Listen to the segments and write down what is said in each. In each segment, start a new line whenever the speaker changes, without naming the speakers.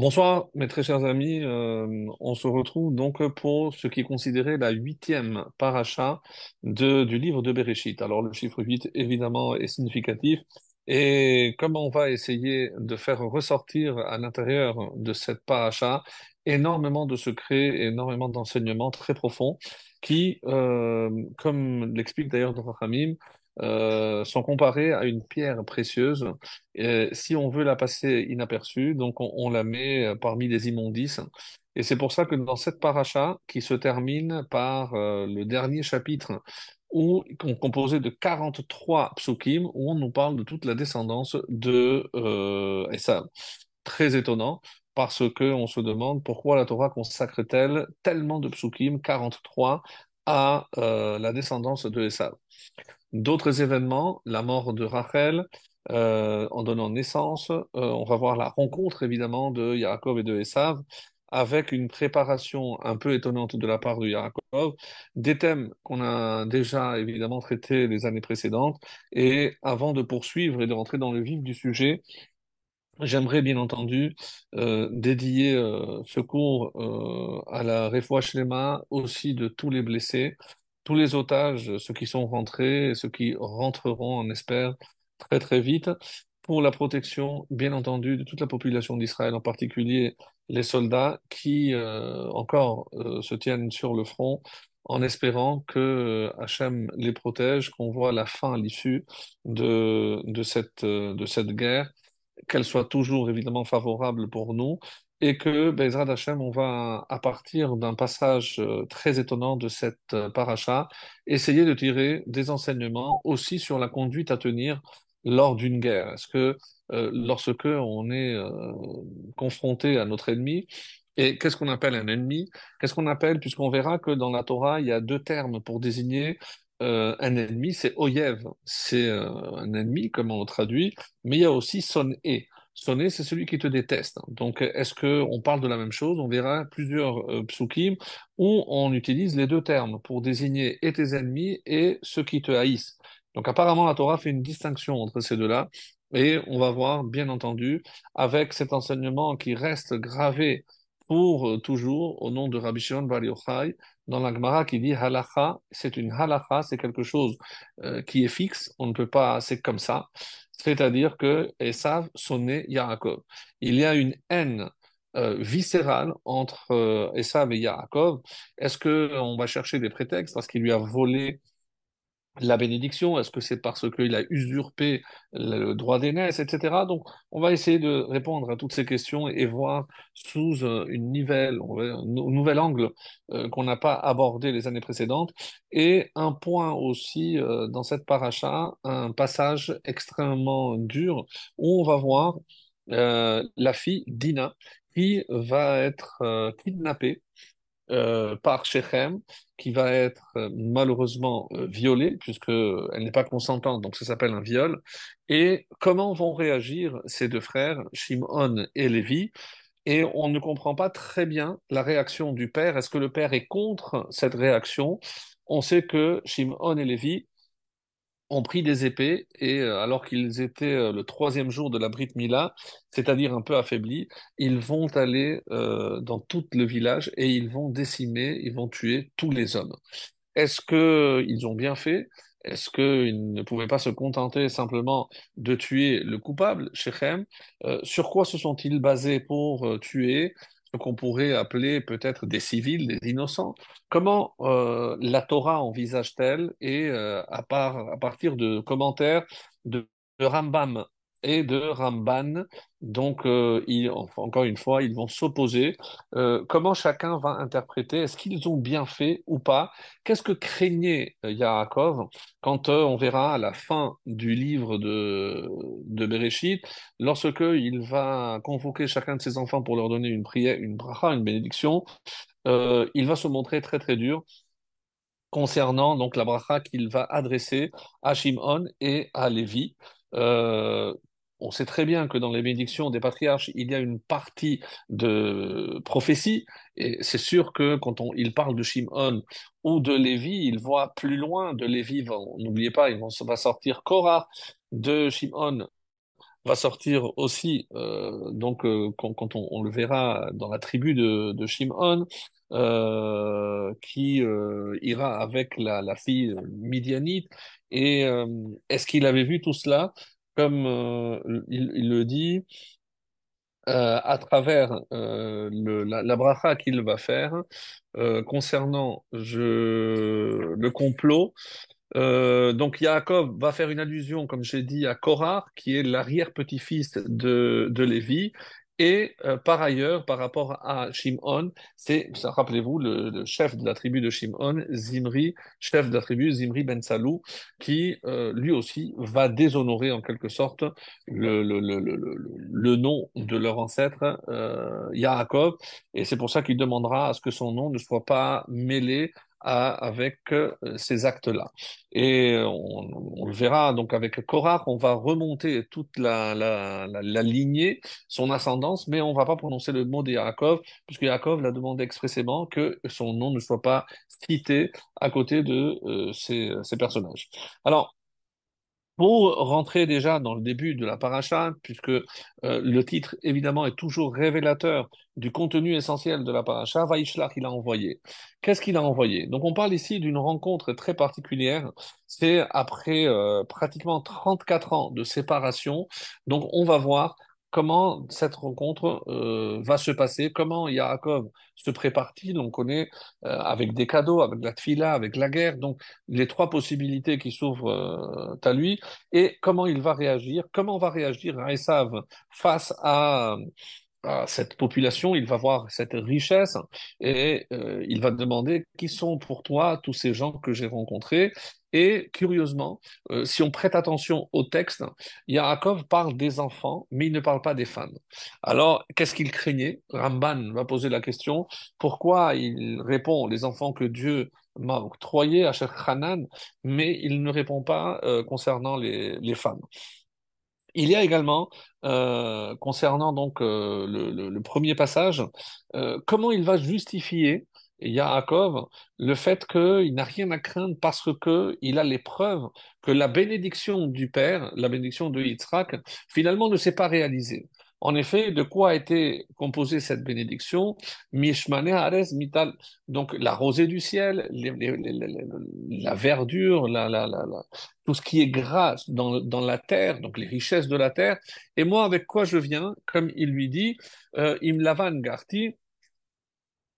Bonsoir, mes très chers amis. Euh, on se retrouve donc pour ce qui est considéré la huitième paracha de, du livre de Bereshit. Alors, le chiffre 8, évidemment, est significatif. Et comme on va essayer de faire ressortir à l'intérieur de cette paracha énormément de secrets, énormément d'enseignements très profonds qui, euh, comme l'explique d'ailleurs Dr. Hamim, euh, sont comparés à une pierre précieuse. Si on veut la passer inaperçue, donc on, la met euh, parmi les immondices. Et c'est pour ça que dans cette paracha, qui se termine par euh, le dernier chapitre, où, composé de 43 psukim, où on nous parle de toute la descendance de euh. Très étonnant, parce que on se demande pourquoi la Torah consacre-t-elle tellement de psukim, 43, à la descendance de Esav. D'autres événements, la mort de Rachel, euh, en donnant naissance, euh, on va voir la rencontre évidemment de Yaakov et de Esav, avec une préparation un peu étonnante de la part de Yaakov, des thèmes qu'on a déjà évidemment traités les années précédentes. Et avant de poursuivre et de rentrer dans le vif du sujet, J'aimerais bien entendu euh, dédier ce cours à la Refoua Shlema aussi de tous les blessés, tous les otages, ceux qui sont rentrés, ceux qui rentreront, on espère, très très vite, pour la protection, bien entendu, de toute la population d'Israël, en particulier les soldats qui encore se tiennent sur le front, en espérant que Hachem les protège, qu'on voit la fin à l'issue de, de cette, de cette guerre qu'elle soit toujours évidemment favorable pour nous et que, Bezrat Hashem, on va, à partir d'un passage euh, très étonnant de cette euh, paracha, essayer de tirer des enseignements aussi sur la conduite à tenir lors d'une guerre. Est-ce que euh, lorsque on est euh, confronté à notre ennemi, et qu'est-ce qu'on appelle un ennemi? Qu'est-ce qu'on appelle, puisqu'on verra que dans la Torah, il y a deux termes pour désigner un ennemi, c'est Oyev, c'est un ennemi, comme on le traduit, mais il y a aussi Son-E. Sonné, c'est celui qui te déteste. Donc, est-ce que on parle de la même chose? On verra plusieurs euh, psukim où on utilise les deux termes pour désigner et tes ennemis et ceux qui te haïssent. Donc, apparemment, la Torah fait une distinction entre ces deux-là. Et on va voir, bien entendu, avec cet enseignement qui reste gravé pour euh, toujours au nom de Rabbi Shimon Bar Yochai dans la Gemara qui dit halacha, c'est une halacha, c'est quelque chose euh, qui est fixe, on ne peut pas, c'est comme ça. C'est-à-dire que Esav sonnait Yaakov. Il y a une haine euh, viscérale entre euh, Esav et Yaakov. Est-ce que on va chercher des prétextes parce qu'il lui a volé la bénédiction Est-ce que c'est parce qu'il a usurpé le droit d'aînesse, etc. Donc, on va essayer de répondre à toutes ces questions et voir sous euh, une nouvelle, un nouvel angle euh, qu'on n'a pas abordé les années précédentes. Et un point aussi euh, dans cette paracha, un passage extrêmement dur où on va voir la fille Dina qui va être kidnappée euh, par Shechem, qui va être euh, malheureusement euh, violée, puisqu'elle n'est pas consentante, donc ça s'appelle un viol. Et comment vont réagir ces deux frères, Shimon et Lévi? Et on ne comprend pas très bien la réaction du père. Est-ce que le père est contre cette réaction? On sait que Shimon et Lévi ont pris des épées et euh, alors qu'ils étaient euh, le troisième jour de la Brit Mila, c'est-à-dire un peu affaiblis, ils vont aller euh, dans tout le village et ils vont décimer, ils vont tuer tous les hommes. Est-ce que ils ont bien fait? Est-ce qu'ils ne pouvaient pas se contenter simplement de tuer le coupable, Shechem? Sur quoi se sont-ils basés pour tuer qu'on pourrait appeler peut-être des civils, des innocents. Comment euh, la Torah envisage-t-elle et euh, à, part, à partir de commentaires de Rambam? Et de Ramban. Donc, euh, encore une fois, ils vont s'opposer. Euh, comment chacun va interpréter? Est-ce qu'ils ont bien fait ou pas? Qu'est-ce que craignait euh, Yaakov quand on verra à la fin du livre de, de Bereshit, lorsque il va convoquer chacun de ses enfants pour leur donner une prière, une bracha, une bénédiction, il va se montrer très très dur concernant donc la bracha qu'il va adresser à Shimon et à Lévi. On sait très bien que dans les bénédictions des patriarches, il y a une partie de prophétie, et c'est sûr que quand on, il parle de Shimon ou de Lévi, il voit plus loin de Lévi. N'oubliez pas, il va sortir Korah de Shimon va sortir aussi, euh, donc euh, quand, on, le verra dans la tribu de, Shimon, euh, qui ira avec la, fille midianite. Et est-ce qu'il avait vu tout cela? Comme euh, il, le dit, euh, à travers euh, la, bracha qu'il va faire concernant le complot. Donc Yaakov va faire une allusion, comme j'ai dit, à Korah, qui est l'arrière-petit-fils de Lévi. Et euh, par ailleurs, par rapport à Shimon, c'est, rappelez-vous, le, chef de la tribu de Shimon, Zimri, chef de la tribu, Zimri ben Salou, qui euh, lui aussi va déshonorer en quelque sorte le, le- le nom de leur ancêtre, euh, Yaakov. Et c'est pour ça qu'il demandera à ce que son nom ne soit pas mêlé à- avec euh, ces actes-là. Et on, on le verra donc avec Korach, on va remonter toute la, la, la, lignée, son ascendance, mais on va pas prononcer le mot de Yaakov, puisque Yaakov l'a demandé expressément que son nom ne soit pas cité à côté de euh, ces, ces personnages. Alors, pour rentrer déjà dans le début de la paracha, puisque euh, le titre évidemment est toujours révélateur du contenu essentiel de la paracha, Vaishlach il a envoyé. Qu'est-ce qu'il a envoyé? Donc on parle ici d'une rencontre très particulière. C'est après euh, pratiquement 34 ans de séparation. Donc on va voir comment cette rencontre euh, va se passer, comment Yaakov se prépare-t-il? On connaît euh, avec des cadeaux, avec la tfila, avec la guerre. Donc les trois possibilités qui s'ouvrent euh, à lui et comment il va réagir, comment va réagir Esav face à, à cette population, il va voir cette richesse et euh, il va demander qui sont pour toi tous ces gens que j'ai rencontrés. Et curieusement, euh, si on prête attention au texte, Yaakov parle des enfants, mais il ne parle pas des femmes. Alors, qu'est-ce qu'il craignait? Ramban va poser la question, pourquoi il répond les enfants que Dieu m'a octroyés à Sheikh Hanan, mais il ne répond pas euh, concernant les, femmes? Il y a également, euh, concernant donc le, premier passage, comment il va justifier, Yaakov, le fait qu'il n'a rien à craindre parce que il a les preuves que la bénédiction du Père, la bénédiction de Yitzhak, finalement ne s'est pas réalisée. En effet, de quoi a été composée cette bénédiction? Mishmane Ares Mital, donc la rosée du ciel, la verdure, tout ce qui est gras dans, la terre, donc les richesses de la terre. Et moi, avec quoi je viens? Comme il lui dit, euh, Im lavan garti,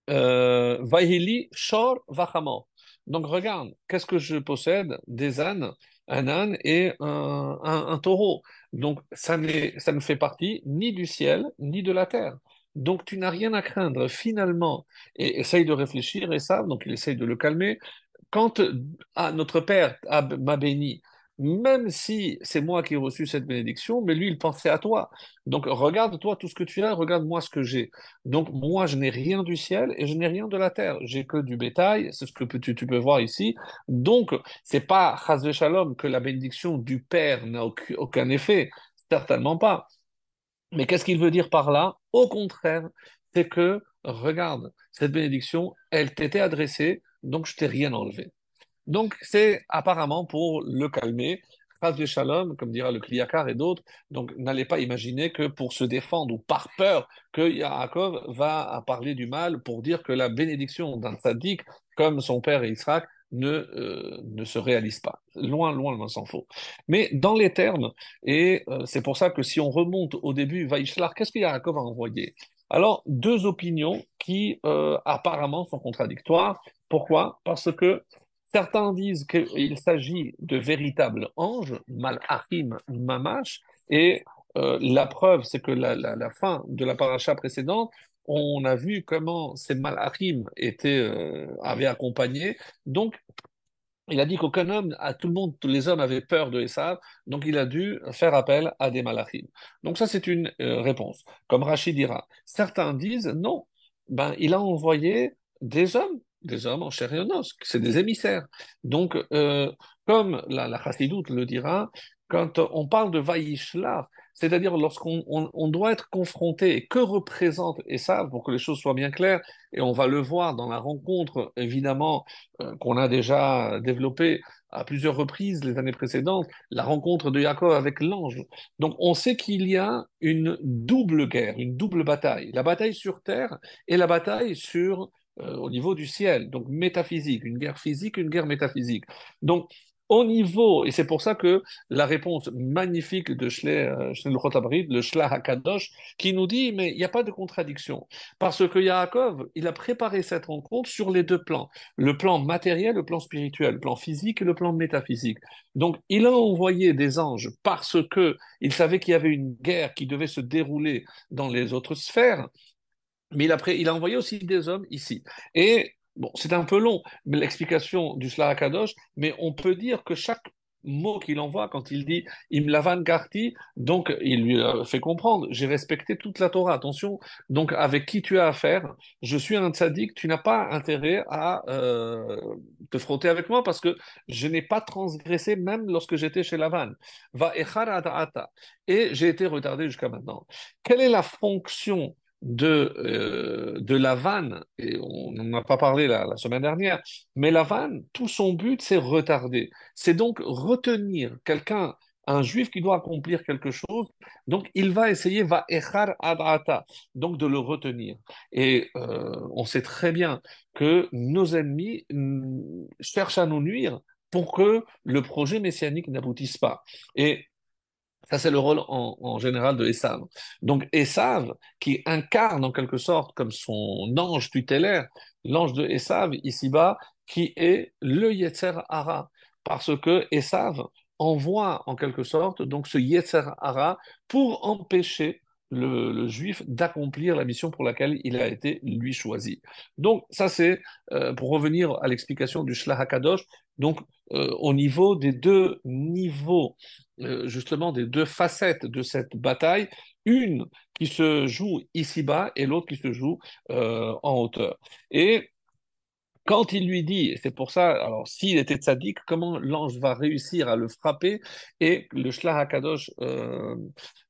vahili shor. Donc regarde, qu'est-ce que je possède? Des ânes, un âne et un, taureau. Donc ça, ça ne fait partie ni du ciel ni de la terre. Donc tu n'as rien à craindre finalement. Et essaye de réfléchir et ça, donc il essaye de le calmer quand ah, notre Père m'a béni, même si c'est moi qui ai reçu cette bénédiction, mais lui, il pensait à toi. Donc, regarde-toi tout ce que tu as, regarde-moi ce que j'ai. Donc, moi, je n'ai rien du ciel et je n'ai rien de la terre. J'ai que du bétail, c'est ce que tu, peux voir ici. Donc, c'est pas chas shalom que la bénédiction du Père n'a aucun, aucun effet. Certainement pas. Mais qu'est-ce qu'il veut dire par là? Au contraire, c'est que, regarde, cette bénédiction, elle t'était adressée, donc je t'ai rien enlevé. Donc, c'est apparemment pour le calmer. Phase de shalom, comme dira le Kliyakar et d'autres. Donc, n'allez pas imaginer que pour se défendre ou par peur que Yaakov va parler du mal pour dire que la bénédiction d'un tzaddik, comme son père Israël, ne, euh, ne se réalise pas. Loin, loin, loin s'en faut. Mais dans les termes, et euh, c'est pour ça que si on remonte au début, Vaishlar, qu'est-ce que Yaakov a envoyé? Alors, deux opinions qui euh, apparemment sont contradictoires. Pourquoi? Parce que Certains disent qu'il s'agit de véritables anges, malachim mamash, et euh, la preuve, c'est que la, la, fin de la paracha précédente, on a vu comment ces malachim étaient, euh, avaient accompagné. Donc, il a dit qu'aucun homme, à tout le monde, tous les hommes avaient peur de Esav, donc il a dû faire appel à des malachim. Donc ça, c'est une euh, réponse. Comme Rachid dira. Certains disent non, ben, il a envoyé des hommes, des hommes en chair et en os, c'est des émissaires. Donc, euh, comme la, la Chassidoute le dira, quand on parle de Vaishlar, c'est-à-dire lorsqu'on on, doit être confronté, et que représente et ça, pour que les choses soient bien claires, et on va le voir dans la rencontre, évidemment, euh, qu'on a déjà développée à plusieurs reprises les années précédentes, la rencontre de Jacob avec l'ange. Donc on sait qu'il y a une double guerre, une double bataille, la bataille sur terre et la bataille sur euh, au niveau du ciel, donc métaphysique, une guerre physique, une guerre métaphysique. Donc au niveau, et c'est pour ça que la réponse magnifique de Shle euh, le Shlah HaKadosh, qui nous dit, mais il n'y a pas de contradiction, parce que Yaakov, il a préparé cette rencontre sur les deux plans, le plan matériel, le plan spirituel, le plan physique et le plan métaphysique. Donc, il a envoyé des anges parce que il savait qu'il y avait une guerre qui devait se dérouler dans les autres sphères, mais il a, il a envoyé aussi des hommes ici. Et Bon, c'est un peu long, l'explication du Kadosh, mais on peut dire que chaque mot qu'il envoie quand il dit Imlavan Garti, donc il lui fait comprendre, j'ai respecté toute la Torah, attention, donc avec qui tu as affaire, je suis un tzaddik, tu n'as pas intérêt à euh, te frotter avec moi parce que je n'ai pas transgressé même lorsque j'étais chez Lavan. Va et j'ai été retardé jusqu'à maintenant. Quelle est la fonction de, euh, de la vanne, et on n'en a pas parlé la, la, semaine dernière, mais la vanne, tout son but, c'est retarder. C'est donc retenir quelqu'un, un juif qui doit accomplir quelque chose, donc il va essayer, va echar adrata, donc de le retenir. Et euh, on sait très bien que nos ennemis mm, cherchent à nous nuire pour que le projet messianique n'aboutisse pas. Et ça, c'est le rôle en, général de Esav. Donc, Esav, qui incarne en quelque sorte comme son ange tutélaire, l'ange de Esav, ici-bas, qui est le Yetzer Hara. Parce que Esav envoie en quelque sorte donc ce Yetzer Hara pour empêcher le, juif d'accomplir la mission pour laquelle il a été lui choisi. Donc ça c'est euh, pour revenir à l'explication du Shlach HaKadosh, donc euh, au niveau des deux niveaux, euh, justement des deux facettes de cette bataille, une qui se joue ici-bas et l'autre qui se joue en hauteur. Et quand il lui dit, c'est pour ça, alors s'il était tzaddik, comment l'ange va réussir à le frapper? Et le Shlach HaKadosh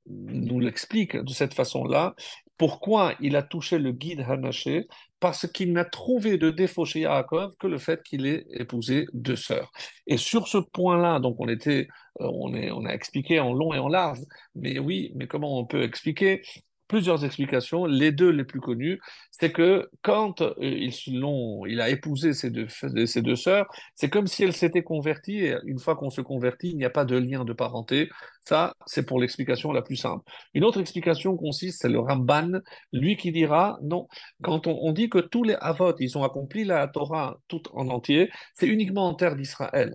nous l'explique de cette façon-là. Pourquoi il a touché le guide Hanaché? Parce qu'il n'a trouvé de défaut chez Yaakov que le fait qu'il ait épousé deux sœurs. Et sur ce point-là, donc on était, euh, on, on a expliqué en long et en large, mais oui, mais comment on peut expliquer plusieurs explications. Les deux les plus connues, c'est que quand euh, ils il a épousé ses deux, ses deux sœurs, c'est comme si elles s'étaient converties. Et une fois qu'on se convertit, il n'y a pas de lien de parenté. Ça, c'est pour l'explication la plus simple. Une autre explication consiste, c'est le Ramban, lui qui dira, non, quand on, dit que tous les Avot, ils ont accompli la Torah tout en entier, c'est uniquement en terre d'Israël.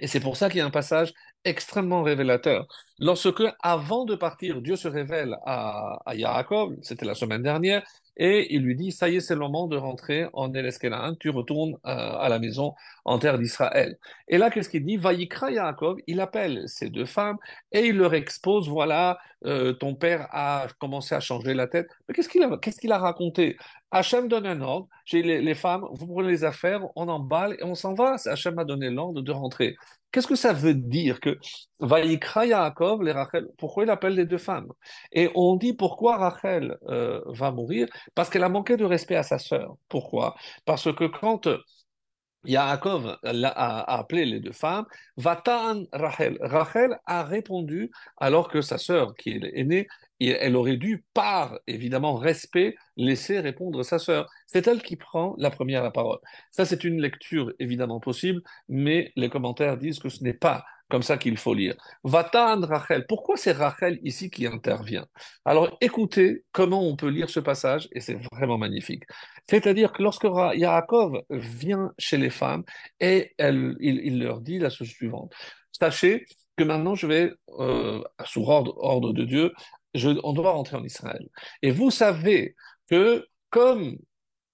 Et c'est pour ça qu'il y a un passage extrêmement révélateur. Lorsque, avant de partir, Dieu se révèle à, à Yaakov, c'était la semaine dernière, et il lui dit, ça y est, c'est le moment de rentrer en Eleskelan, tu retournes euh, à la maison en terre d'Israël. Et là, qu'est-ce qu'il dit? Vaïkra Yaakov, il appelle ces deux femmes et il leur expose, voilà, euh, ton père a commencé à changer la tête. Mais qu'est-ce qu'il a, a raconté? Hachem donne un ordre, j'ai les, les, femmes, vous prenez les affaires, on emballe et on s'en va. Hachem a donné l'ordre de rentrer. Qu'est-ce que ça veut dire que Vaïkra Yaakov, les Rachel, pourquoi il appelle les deux femmes? Et on dit pourquoi Rachel euh, va mourir? Parce qu'elle a manqué de respect à sa sœur. Pourquoi? Parce que quand Yaakov a, appelé les deux femmes, Vatan Rachel. Rachel a répondu alors que sa sœur, qui est aînée, elle aurait dû, par évidemment respect, laisser répondre sa sœur. C'est elle qui prend la première la parole. Ça, c'est une lecture évidemment possible, mais les commentaires disent que ce n'est pas comme ça qu'il faut lire. Vatan Rachel. Pourquoi c'est Rachel ici qui intervient? Alors écoutez comment on peut lire ce passage et c'est vraiment magnifique. C'est-à-dire que lorsque Yaakov vient chez les femmes et il, leur dit la chose suivante. Sachez que maintenant je vais, euh, sous ordre de Dieu, je, on doit rentrer en Israël. Et vous savez que comme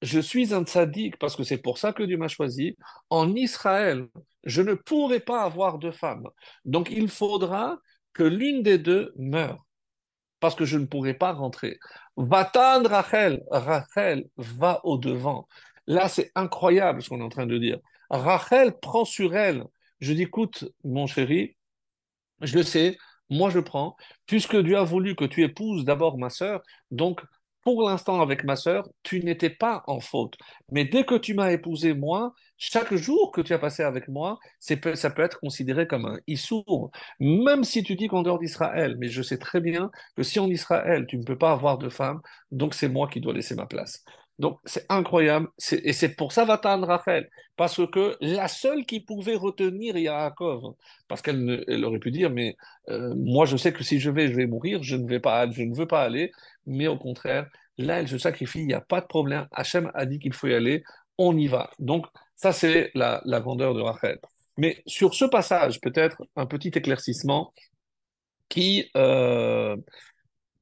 je suis un tzaddik parce que c'est pour ça que Dieu m'a choisi. En Israël, je ne pourrai pas avoir de femme. Donc il faudra que l'une des deux meure parce que je ne pourrai pas rentrer. Va-t'en, Rachel, Rachel va au devant. Là, c'est incroyable ce qu'on est en train de dire. Rachel prend sur elle. Je dis, écoute, mon chéri, je le sais, moi je prends, puisque Dieu a voulu que tu épouses d'abord ma sœur, donc pour l'instant avec ma sœur, tu n'étais pas en faute. Mais dès que tu m'as épousé moi, chaque jour que tu as passé avec moi, ça peut être considéré comme un issour. Même si tu dis qu'en dehors d'Israël, mais je sais très bien que si en Israël, tu ne peux pas avoir de femme, donc c'est moi qui dois laisser ma place. Donc, c'est incroyable. Et c'est pour ça Vatan Rachel. Parce que la seule qui pouvait retenir Yaakov, parce qu'elle elle aurait pu dire, mais euh, moi, je sais que si je vais, je vais mourir, je ne, veux pas aller. Mais au contraire, là, elle se sacrifie, il n'y a pas de problème. Hachem a dit qu'il faut y aller, on y va. Donc, ça, c'est la, grandeur de Rachel. Mais sur ce passage, peut-être un petit éclaircissement qui, euh,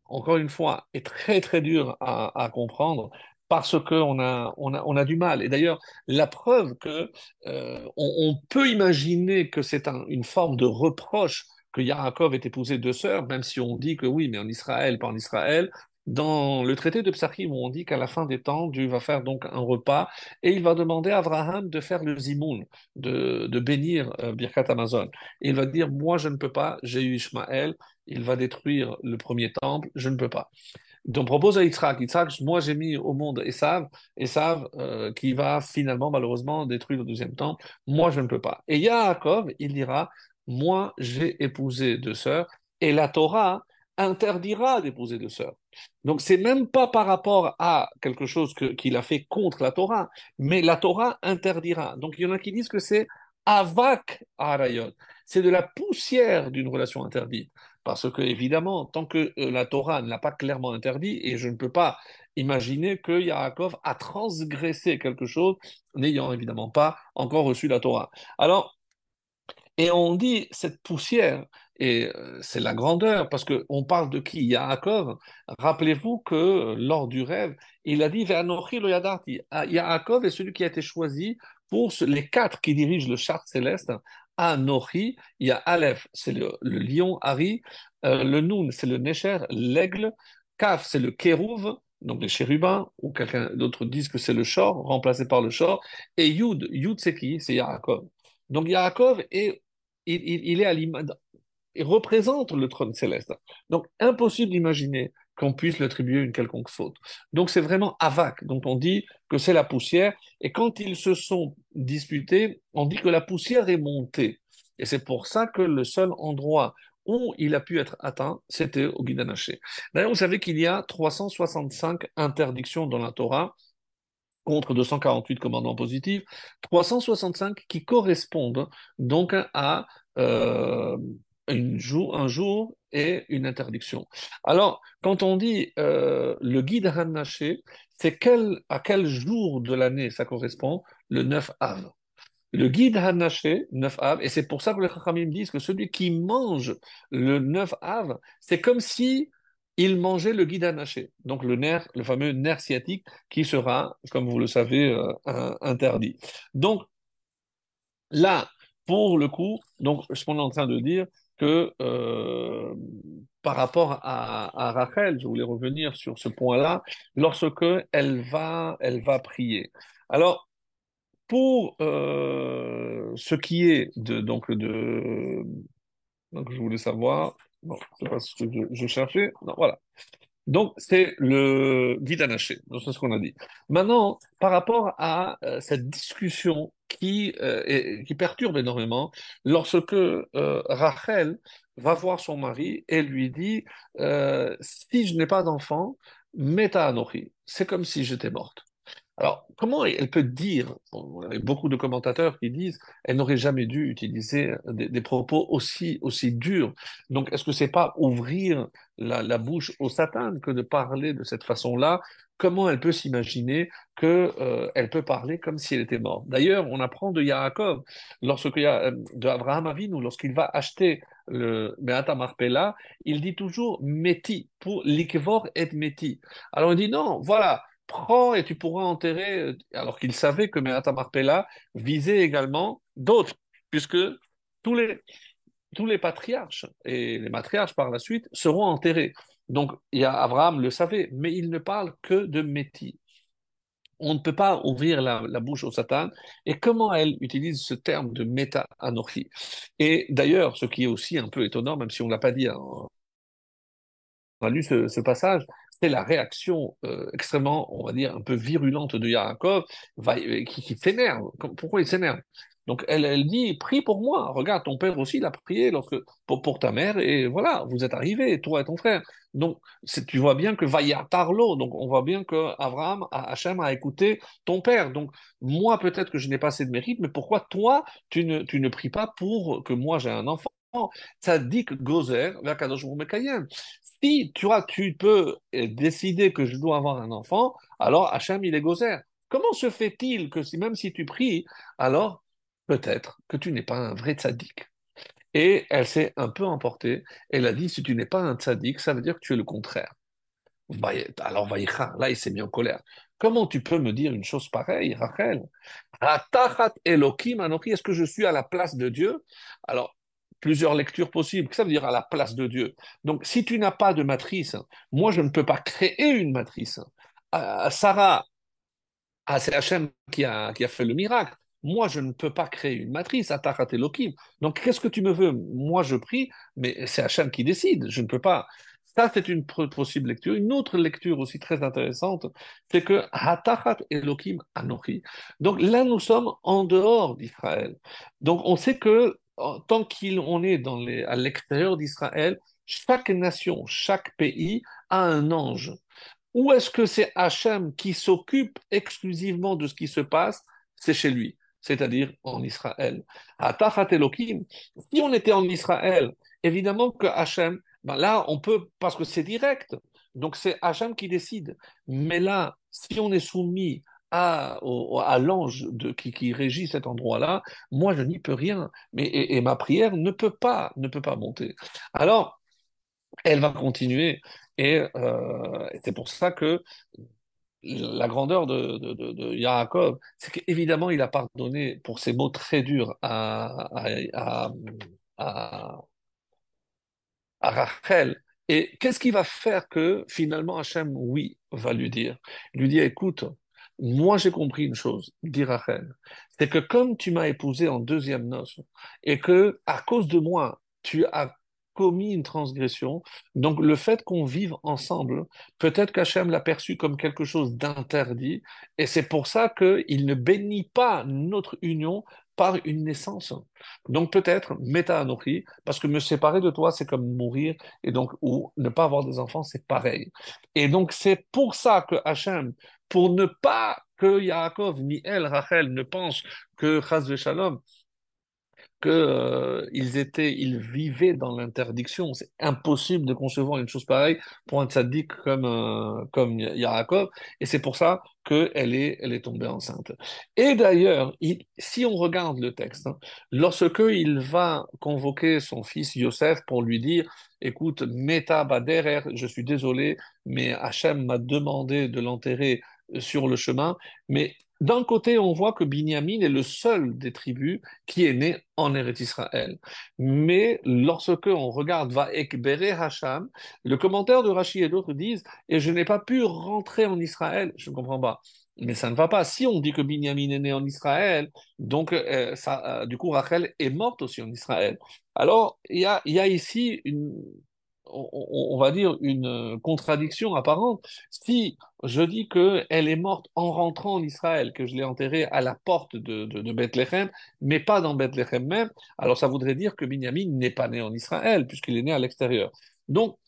encore une fois, est très très dur à comprendre parce qu'on a, on a, on a du mal. Et d'ailleurs, la preuve que euh, on, peut imaginer que c'est un, une forme de reproche que Yaakov ait épousé deux sœurs, même si on dit que oui, mais en Israël, pas en Israël. Dans le traité de Psachim, on dit qu'à la fin des temps, Dieu va faire donc un repas et il va demander à Abraham de faire le zimoun, de, de bénir euh, Birkat Amazon. Et il va dire, moi je ne peux pas, j'ai eu Ishmaël, il va détruire le premier temple, je ne peux pas. Donc propose à Yitzhak, Yitzhak, moi j'ai mis au monde Esav, Esav euh, qui va finalement malheureusement détruire le deuxième temple, moi je ne peux pas. Et Yaakov, il dira, moi j'ai épousé deux sœurs, et la Torah interdira d'épouser deux sœurs. Donc c'est même pas par rapport à quelque chose qu'il a fait contre la Torah, mais la Torah interdira. Donc il y en a qui disent que c'est avak arayot, c'est de la poussière d'une relation interdite. Parce que, évidemment, tant que euh, la Torah ne l'a pas clairement interdit, et je ne peux pas imaginer que Yaakov a transgressé quelque chose, n'ayant évidemment pas encore reçu la Torah. Alors, et on dit cette poussière, et euh, c'est la grandeur, parce qu'on parle de qui? Yaakov. Rappelez-vous que lors du rêve, il a dit Vernochi lo. Ah, Yaakov est celui qui a été choisi pour les quatre qui dirigent le char céleste Anochi, il y a Aleph, c'est le, lion, Ari, euh, le Nun, c'est le Necher, l'aigle, Kaf, c'est le Kérouv, donc les chérubins, ou quelqu'un d'autre disent que c'est le Shor, remplacé par le Shor, et Yud, Yud c'est qui? C'est Yaakov. Donc Yaakov, il, est à il représente le trône céleste. Donc impossible d'imaginer qu'on puisse l'attribuer une quelconque faute. Donc c'est vraiment avak, dont on dit que c'est la poussière, et quand ils se sont disputés, on dit que la poussière est montée. Et c'est pour ça que le seul endroit où il a pu être atteint, c'était au Guidanaché. D'ailleurs, vous savez qu'il y a 365 interdictions dans la Torah, contre 248 commandements positifs, 365 qui correspondent donc à euh, un jour et une interdiction. Alors, quand on dit euh, le guide Hanaché, c'est quel, à quel jour de l'année ça correspond? Le 9 av. Le guide Hanaché, 9 av, et c'est pour ça que les Chachamim disent que celui qui mange le 9 av, c'est comme si il mangeait le guide Hanaché, donc le nerf, le fameux nerf sciatique qui sera, comme vous le savez, euh, interdit. Donc, là, pour le coup, donc ce qu'on est en train de dire, que euh, par rapport à, Rachel, je voulais revenir sur ce point-là, lorsque elle va, elle va prier. Alors, pour euh, ce qui est de donc de je voulais savoir, non, c'est pas ce que je, je cherchais, non, voilà. Donc, c'est le guide anaché. C'est ce qu'on a dit. Maintenant, par rapport à euh, cette discussion qui, euh, perturbe énormément, lorsque euh, Rachel va voir son mari et lui dit Si je n'ai pas d'enfant, meta anochi. C'est comme si j'étais morte. Alors, comment elle peut dire, il y a beaucoup de commentateurs qui disent, elle n'aurait jamais dû utiliser des, propos aussi, aussi durs. Donc, est-ce que c'est pas ouvrir la, bouche au Satan que de parler de cette façon-là? Comment elle peut s'imaginer que euh, elle peut parler comme si elle était morte? D'ailleurs, on apprend de Yaakov, lorsque euh, de Abraham Avinu, lorsqu'il va acheter le Beata Marpella, il dit toujours Meti pour l'ikvor et Meti. Alors on dit non, voilà, prends et tu pourras enterrer, euh, alors qu'il savait que Meata Marpella visait également d'autres, puisque tous les, tous les patriarches et les matriarches par la suite seront enterrés. Donc, il Abraham le savait, mais il ne parle que de Métis. on ne peut pas ouvrir la, la, bouche au Satan. Et comment elle utilise ce terme de méta-anochi Et d'ailleurs, ce qui est aussi un peu étonnant, même si on ne l'a pas dit, hein, on a lu ce passage, c'est la réaction euh, extrêmement, on va dire, un peu virulente de Yaakov, euh, qui, qui s'énerve. Pourquoi il s'énerve? Donc elle, dit, prie pour moi. Regarde, ton père aussi l'a prié pour, ta mère, et voilà, vous êtes arrivés, toi et ton frère. Donc tu vois bien que Vaya parlo, donc on voit bien que Abraham, Hachem a écouté ton père. Donc moi peut-être que je n'ai pas assez de mérite, mais pourquoi toi tu ne, pries pas pour que moi j'ai un enfant? Ça dit que Gozer, si tu, vois, tu peux décider que je dois avoir un enfant, alors Hachem, il est Gozer. Comment se fait-il que si, même si tu pries, alors peut-être que tu n'es pas un vrai tzaddik? Et elle s'est un peu emportée. Elle a dit, si tu n'es pas un tzaddik, ça veut dire que tu es le contraire. Alors là, il s'est mis en colère. Comment tu peux me dire une chose pareille, Rachel? Est-ce que je suis à la place de Dieu? Alors, plusieurs lectures possibles. Ça veut dire à la place de Dieu. Donc, si tu n'as pas de matrice, moi, je ne peux pas créer une matrice. Euh, Sarah, ah, c'est Hachem qui a, qui a fait le miracle. Moi, je ne peux pas créer une matrice, Atachat Elohim. Donc, qu'est-ce que tu me veux? Moi, je prie, mais c'est Hachem qui décide. Je ne peux pas. Ça, c'est une possible lecture. Une autre lecture aussi très intéressante, c'est que Hatachat Elohim Anochi. Donc là, nous sommes en dehors d'Israël. Donc, on sait que tant qu'on est dans à l'extérieur d'Israël, chaque nation, chaque pays a un ange. Ou est-ce que c'est Hachem qui s'occupe exclusivement de ce qui se passe? C'est chez lui c'est-à-dire en Israël. Si on était en Israël, évidemment que Hachem, ben là, on peut, parce que c'est direct, donc c'est Hachem qui décide. Mais là, si on est soumis à, à l'ange qui, régit cet endroit-là, moi je n'y peux rien. Mais, et, ma prière ne peut pas, ne peut pas monter. Alors, elle va continuer. Et euh, c'est pour ça que la grandeur de, de, Yaakov, c'est qu'évidemment, il a pardonné pour ces mots très durs à, Rachel. Et qu'est-ce qui va faire que finalement Hachem, oui, va lui dire? Lui dit, écoute, moi j'ai compris une chose, dit Rachel, c'est que comme tu m'as épousé en deuxième noce et que à cause de moi, tu as commis une transgression. Donc le fait qu'on vive ensemble, peut-être qu'Hachem l'a perçu comme quelque chose d'interdit, et c'est pour ça qu'il ne bénit pas notre union par une naissance. Donc peut-être méta anochi, parce que me séparer de toi, c'est comme mourir, et donc ou ne pas avoir des enfants, c'est pareil. Et donc c'est pour ça que Hachem, pour ne pas que Yaakov ni elle, Rachel, ne pensent que Chaz Shalom, qu'ils euh, étaient, ils vivaient dans l'interdiction. C'est impossible de concevoir une chose pareille pour un tzaddik comme euh, comme Yaakov, et c'est pour ça qu'elle est elle est tombée enceinte. Et d'ailleurs, si on regarde le texte, hein, lorsque il va convoquer son fils Yosef pour lui dire, écoute, Meta Baderer, je suis désolé, mais Hachem m'a demandé de l'enterrer sur le chemin, mais d'un côté, on voit que Binyamin est le seul des tribus qui est né en Eretz Israël. Mais lorsque on regarde Va Ekbere Hacham, le commentaire de Rashi et d'autres disent Et je n'ai pas pu rentrer en Israël. Je ne comprends pas. Mais ça ne va pas. Si on dit que Binyamin est né en Israël, donc euh, euh, du coup Rachel est morte aussi en Israël. Alors il y a ici une, on, va dire, une contradiction apparente. Si je dis qu'elle est morte en rentrant en Israël, que je l'ai enterrée à la porte de, de, Bethléem, mais pas dans Bethléem même, alors ça voudrait dire que Binyamin n'est pas né en Israël, puisqu'il est né à l'extérieur. Donc,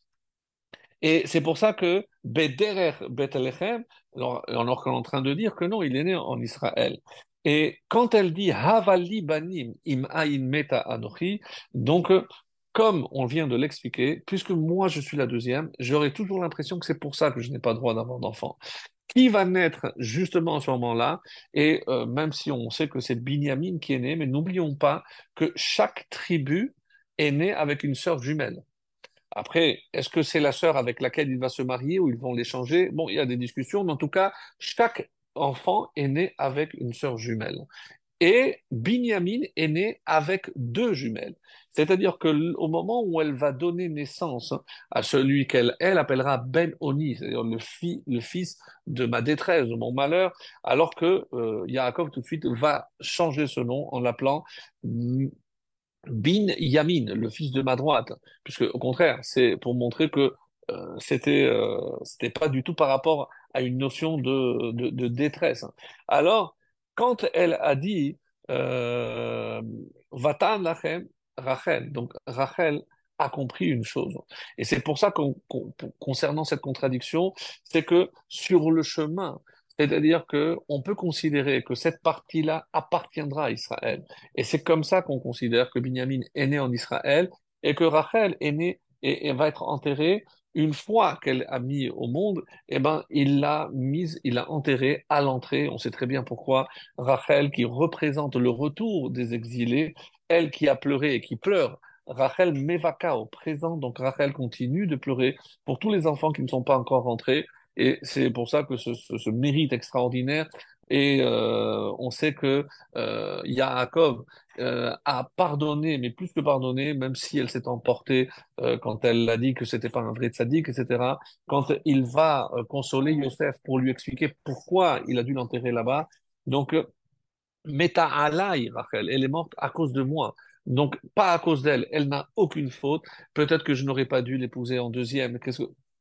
et c'est pour ça que Bederer Bethléem, alors, qu'on est en train de dire que non, il est né en Israël. Et quand elle dit Havali banim im ayin meta anochi, donc comme on vient de l'expliquer, puisque moi je suis la deuxième, j'aurai toujours l'impression que c'est pour ça que je n'ai pas droit d'avoir d'enfant. Qui va naître justement à ce moment-là Et euh, même si on sait que c'est Binyamin qui est né, mais n'oublions pas que chaque tribu est née avec une sœur jumelle. Après, est-ce que c'est la sœur avec laquelle il va se marier ou ils vont l'échanger? Bon, il y a des discussions, mais en tout cas, chaque enfant est né avec une sœur jumelle. Et Binyamin est né avec deux jumelles. C'est-à-dire que au moment où elle va donner naissance hein, à celui qu'elle elle appellera Ben Oni, c'est-à-dire le, fi- le fils de ma détresse, de mon malheur, alors que euh, Yaakov tout de suite va changer ce nom en l'appelant Bin Yamin, le fils de ma droite, puisque au contraire, c'est pour montrer que euh, euh, c'était pas du tout par rapport à une notion de, de, de détresse. Alors, quand elle a dit euh, Vatan lachem Rachel, donc Rachel a compris une chose, et c'est pour ça qu'on, qu'on- concernant cette contradiction, c'est que sur le chemin, c'est-à-dire que on peut considérer que cette partie-là appartiendra à Israël. Et c'est comme ça qu'on considère que Binyamin est né en Israël et que Rachel est née et, va être enterrée une fois qu'elle a mis au monde, eh ben, il l'a mise, il l'a enterrée à l'entrée. On sait très bien pourquoi Rachel, qui représente le retour des exilés, elle qui a pleuré et qui pleure, Rachel Mevaka au présent, donc Rachel continue de pleurer pour tous les enfants qui ne sont pas encore rentrés. Et c'est pour ça que ce, ce- ce mérite extraordinaire. Et euh, on sait que euh, Yaakov euh, a pardonné, mais plus que pardonné, même si elle s'est emportée euh, quand elle a dit que c'était pas un vrai tzaddik, etc. Quand il va euh, consoler Yosef pour lui expliquer pourquoi il a dû l'enterrer là-bas. Donc, euh, Meta Rachel, elle est morte à cause de moi. Donc, pas à cause d'elle, elle n'a aucune faute. Peut-être que je n'aurais pas dû l'épouser en deuxième. Que...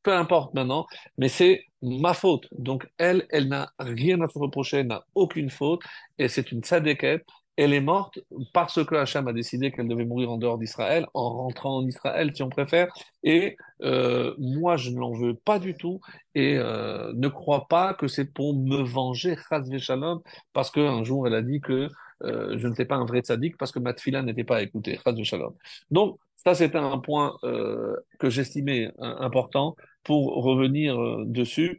Peu importe maintenant, mais c'est ma faute. Donc, elle, elle n'a rien à se reprocher, elle n'a aucune faute, et c'est une tzadékette. Elle est morte parce que Hacham a décidé qu'elle devait mourir en dehors d'Israël, en rentrant en Israël, si on préfère. Et euh, moi, je ne l'en veux pas du tout, et euh, ne crois pas que c'est pour me venger, chas v'shalom, parce qu'un jour, elle a dit que euh, je n'étais pas un vrai tzaddik parce que ma tfila n'était pas écoutée. Shalom. Donc, ça, c'était un point euh, que j'estimais important pour revenir dessus.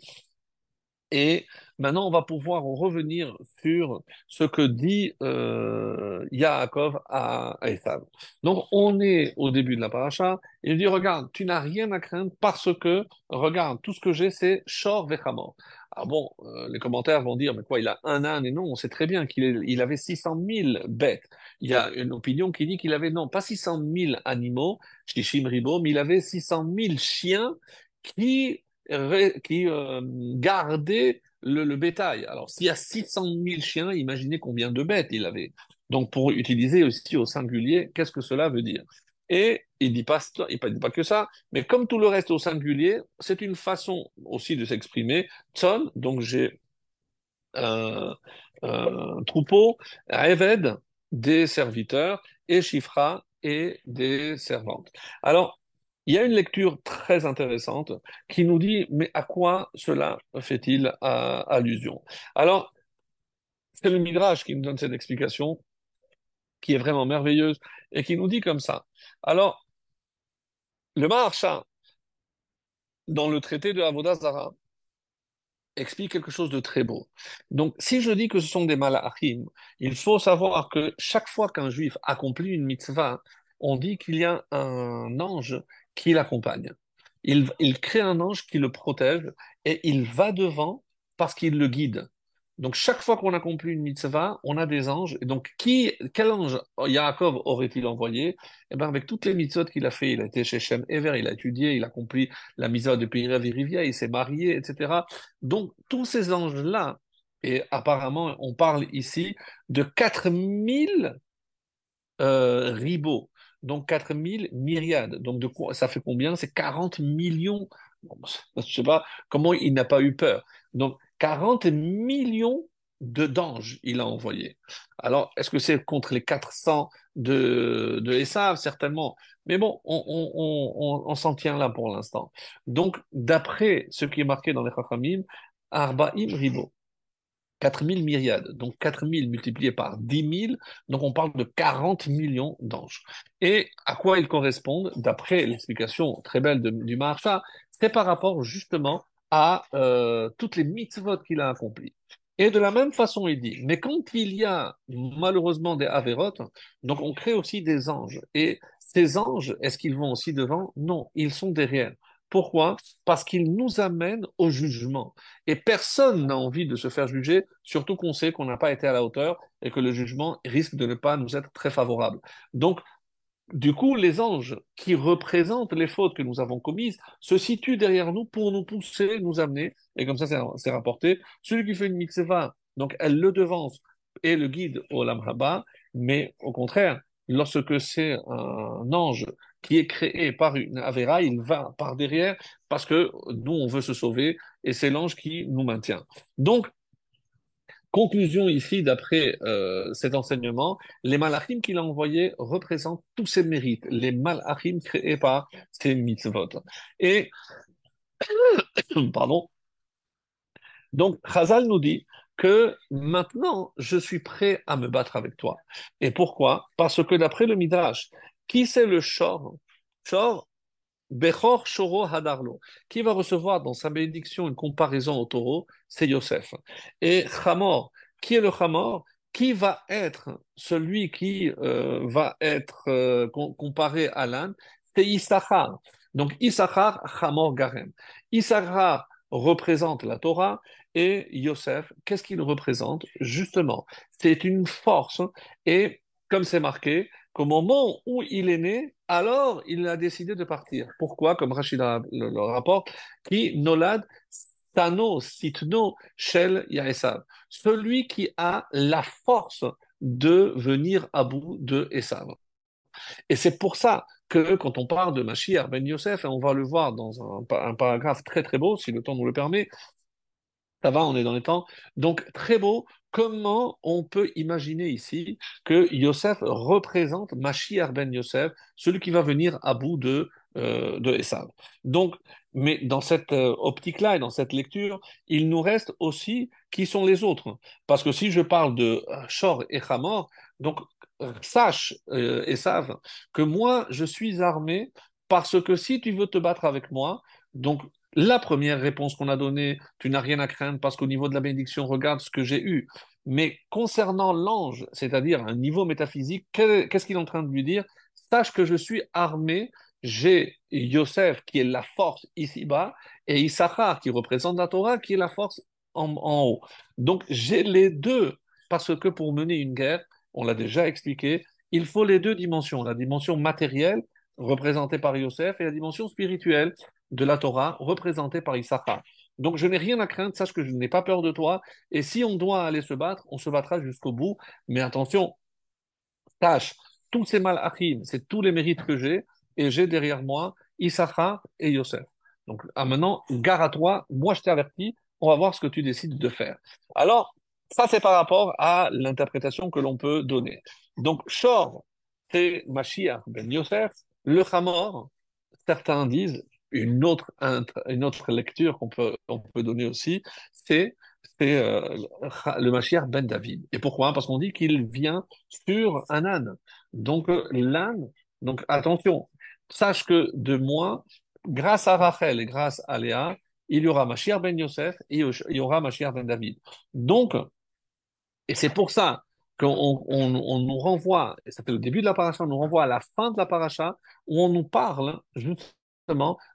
Et maintenant, on va pouvoir revenir sur ce que dit euh, Yaakov à, à. Donc, on est au début de la paracha. Il dit, regarde, tu n'as rien à craindre parce que, regarde, tout ce que j'ai, c'est Shor Vechamor. Ah bon, euh, les commentaires vont dire, mais quoi, il a un âne et non, on sait très bien qu'il avait 600 000 bêtes. Il y a une opinion qui dit qu'il avait, non, pas 600 000 animaux, Shishim Ribo, mais il avait 600 000 chiens qui qui euh, gardait le, bétail. Alors, s'il y a 600 000 chiens, imaginez combien de bêtes il avait. Donc, pour utiliser aussi au singulier, qu'est-ce que cela veut dire? Et il il dit pas que ça, mais comme tout le reste au singulier, c'est une façon aussi de s'exprimer. Tson, donc j'ai un, troupeau, Eved, des serviteurs, et Shifra, et des servantes. Alors, il y a une lecture très intéressante qui nous dit, mais à quoi cela fait-il euh, allusion? Alors, c'est le Midrash qui nous donne cette explication, qui est vraiment merveilleuse, et qui nous dit comme ça. Alors, le Maharsha, dans le traité de Avodah Zarah, explique quelque chose de très beau. Donc, si je dis que ce sont des malachim, il faut savoir que chaque fois qu'un juif accomplit une mitzvah, on dit qu'il y a un ange qui l'accompagne. Il, crée un ange qui le protège et il va devant parce qu'il le guide. Donc, chaque fois qu'on accomplit une mitzvah, on a des anges. Et donc, qui, quel ange Yaakov aurait-il envoyé? Eh bien, avec toutes les mitzvot qu'il a fait, il a été chez Shem Ever, il a étudié, il a accompli la mitzvah de Peirev Rivia, il s'est marié, etc. Donc, tous ces anges-là, et apparemment, on parle ici de 4000 euh, ribots, donc 4000 myriades. Donc, ça fait combien? C'est 40 millions. Je sais pas comment il n'a pas eu peur. Donc, 40 millions de d'anges il a envoyé. Alors, est-ce que c'est contre les 400 de, de Esav? Certainement. Mais bon, on, on, on, on, on s'en tient là pour l'instant. Donc, d'après ce qui est marqué dans les Chachamim, Arba'im ribo. 4000 myriades, donc 4000 multiplié par 10 000, donc on parle de 40 millions d'anges. Et à quoi ils correspondent, d'après l'explication très belle du Maharsha, c'est par rapport justement à euh, toutes les mitzvot qu'il a accomplies. Et de la même façon, il dit, mais quand il y a malheureusement des avérotes, donc on crée aussi des anges. Et ces anges, est-ce qu'ils vont aussi devant? Non, ils sont derrière. Pourquoi? Parce qu'ils nous amènent au jugement. Et personne n'a envie de se faire juger, surtout qu'on sait qu'on n'a pas été à la hauteur et que le jugement risque de ne pas nous être très favorable. Donc, du coup, les anges qui représentent les fautes que nous avons commises se situent derrière nous pour nous pousser, nous amener, et comme ça c'est rapporté, celui qui fait une mitzvah, donc elle le devance et le guide au Lamhaba, mais au contraire, lorsque c'est un ange qui est créé par une Avera, il va par derrière parce que nous, on veut se sauver et c'est l'ange qui nous maintient. Donc, conclusion ici, d'après euh, cet enseignement, les malachim qu'il a envoyés représentent tous ses mérites, les malachim créés par ces mitzvot. Et, pardon, donc, Chazal nous dit que maintenant, je suis prêt à me battre avec toi. Et pourquoi? Parce que d'après le Midrash, qui c'est le Shor? Shor, Bechor Shoro Hadarlo. Qui va recevoir dans sa bénédiction une comparaison au taureau? C'est Yosef. Et Chamor, qui est le Chamor? Qui va être celui qui euh, va être euh, comparé à l'âne? C'est Issachar. Donc Issachar, Chamor Garem. Issachar représente la Torah et Yosef, qu'est-ce qu'il représente? Justement, c'est une force et comme c'est marqué, qu'au moment où il est né, alors il a décidé de partir. Pourquoi? Comme Rachida le, rapporte, qui nolad Tano Sitno Shel Yaesav, celui qui a la force de venir à bout de Esav. Et c'est pour ça que quand on parle de Mashiach ben Yosef, et on va le voir dans un, un, paragraphe très très beau, si le temps nous le permet, ça va, on est dans les temps. Donc, très beau. Comment on peut imaginer ici que Yosef représente Mashiach ben Yosef, celui qui va venir à bout de, euh, de Esav. Mais dans cette euh, optique-là et dans cette lecture, il nous reste aussi qui sont les autres. Parce que si je parle de Shor et Hamor, donc sache, euh, Esav, que moi, je suis armé parce que si tu veux te battre avec moi, donc la première réponse qu'on a donnée, tu n'as rien à craindre parce qu'au niveau de la bénédiction, regarde ce que j'ai eu. Mais concernant l'ange, c'est-à-dire un niveau métaphysique, qu'est-ce qu'il est en train de lui dire? Sache que je suis armé, j'ai Yosef qui est la force ici-bas et Issachar qui représente la Torah qui est la force en, haut. Donc j'ai les deux parce que pour mener une guerre, on l'a déjà expliqué, il faut les deux dimensions, la dimension matérielle représentée par Yosef et la dimension spirituelle de la Torah représentée par Issachar. Donc je n'ai rien à craindre, sache que je n'ai pas peur de toi. Et si on doit aller se battre, on se battra jusqu'au bout. Mais attention, tâche, tous ces malachim, c'est tous les mérites que j'ai, et j'ai derrière moi Issachar et Yosef. Donc à maintenant, gare à toi, moi je t'ai averti, on va voir ce que tu décides de faire. Alors, ça c'est par rapport à l'interprétation que l'on peut donner. Donc, Shor, c'est Mashiach ben Yosef, le Hamor, certains disent, une autre, une autre lecture qu'on peut, on peut donner aussi, c'est euh, le Mashiach ben David. Et pourquoi? Parce qu'on dit qu'il vient sur un âne. Donc euh, l'âne, donc attention, sache que de moi, grâce à Rachel et grâce à Léa, il y aura Mashiach ben Yosef et il y aura Mashiach ben David. Donc, et c'est pour ça qu'on on, nous renvoie, et ça fait le début de la paracha, on nous renvoie à la fin de la paracha, où on nous parle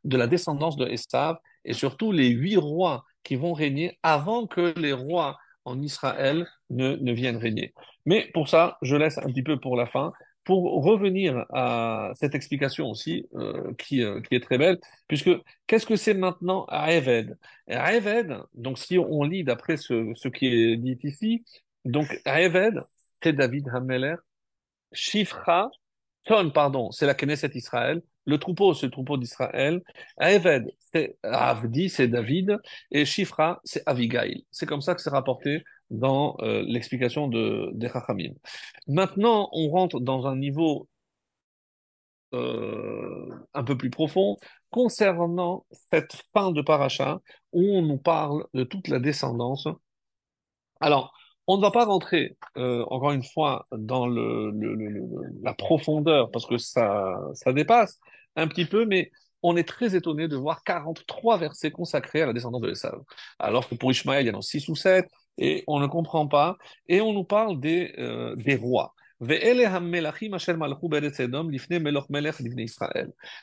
de la descendance de Esav et surtout les huit rois qui vont régner avant que les rois en Israël ne, ne viennent régner. Mais pour ça, je laisse un petit peu pour la fin, pour revenir à cette explication aussi, euh, qui, euh, qui, est très belle, puisque qu'est-ce que c'est maintenant à Eved donc si on lit d'après ce, ce, qui est dit ici, donc Eved, c'est David Hameler, Shifra, Ton, pardon, c'est la Knesset Israël, le troupeau, c'est le troupeau d'Israël. Eved, c'est Avdi, c'est David. Et Shifra, c'est Avigail. C'est comme ça que c'est rapporté dans euh, l'explication de, des Chachamim. Maintenant, on rentre dans un niveau euh, un peu plus profond concernant cette fin de paracha où on nous parle de toute la descendance. Alors, on ne va pas rentrer, euh, encore une fois, dans le, la profondeur, parce que ça, ça dépasse un petit peu, mais on est très étonné de voir 43 versets consacrés à la descendance de Esav. Alors que pour Ishmaël, il y en a 6 ou 7, et on ne comprend pas, et on nous parle des, euh, des rois.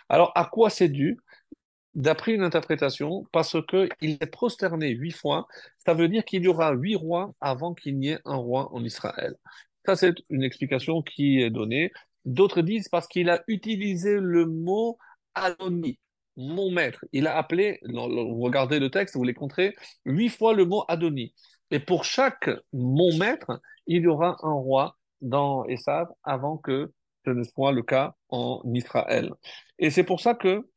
Alors, à quoi c'est dû? D'après une interprétation, parce qu'il est prosterné huit fois, ça veut dire qu'il y aura huit rois avant qu'il n'y ait un roi en Israël. Ça, c'est une explication qui est donnée. D'autres disent parce qu'il a utilisé le mot Adoni, mon maître. Il a appelé, regardez le texte, vous les compterez, huit fois le mot Adoni. Et pour chaque mon maître, il y aura un roi dans Esav avant que ce ne soit le cas en Israël. Et c'est pour ça que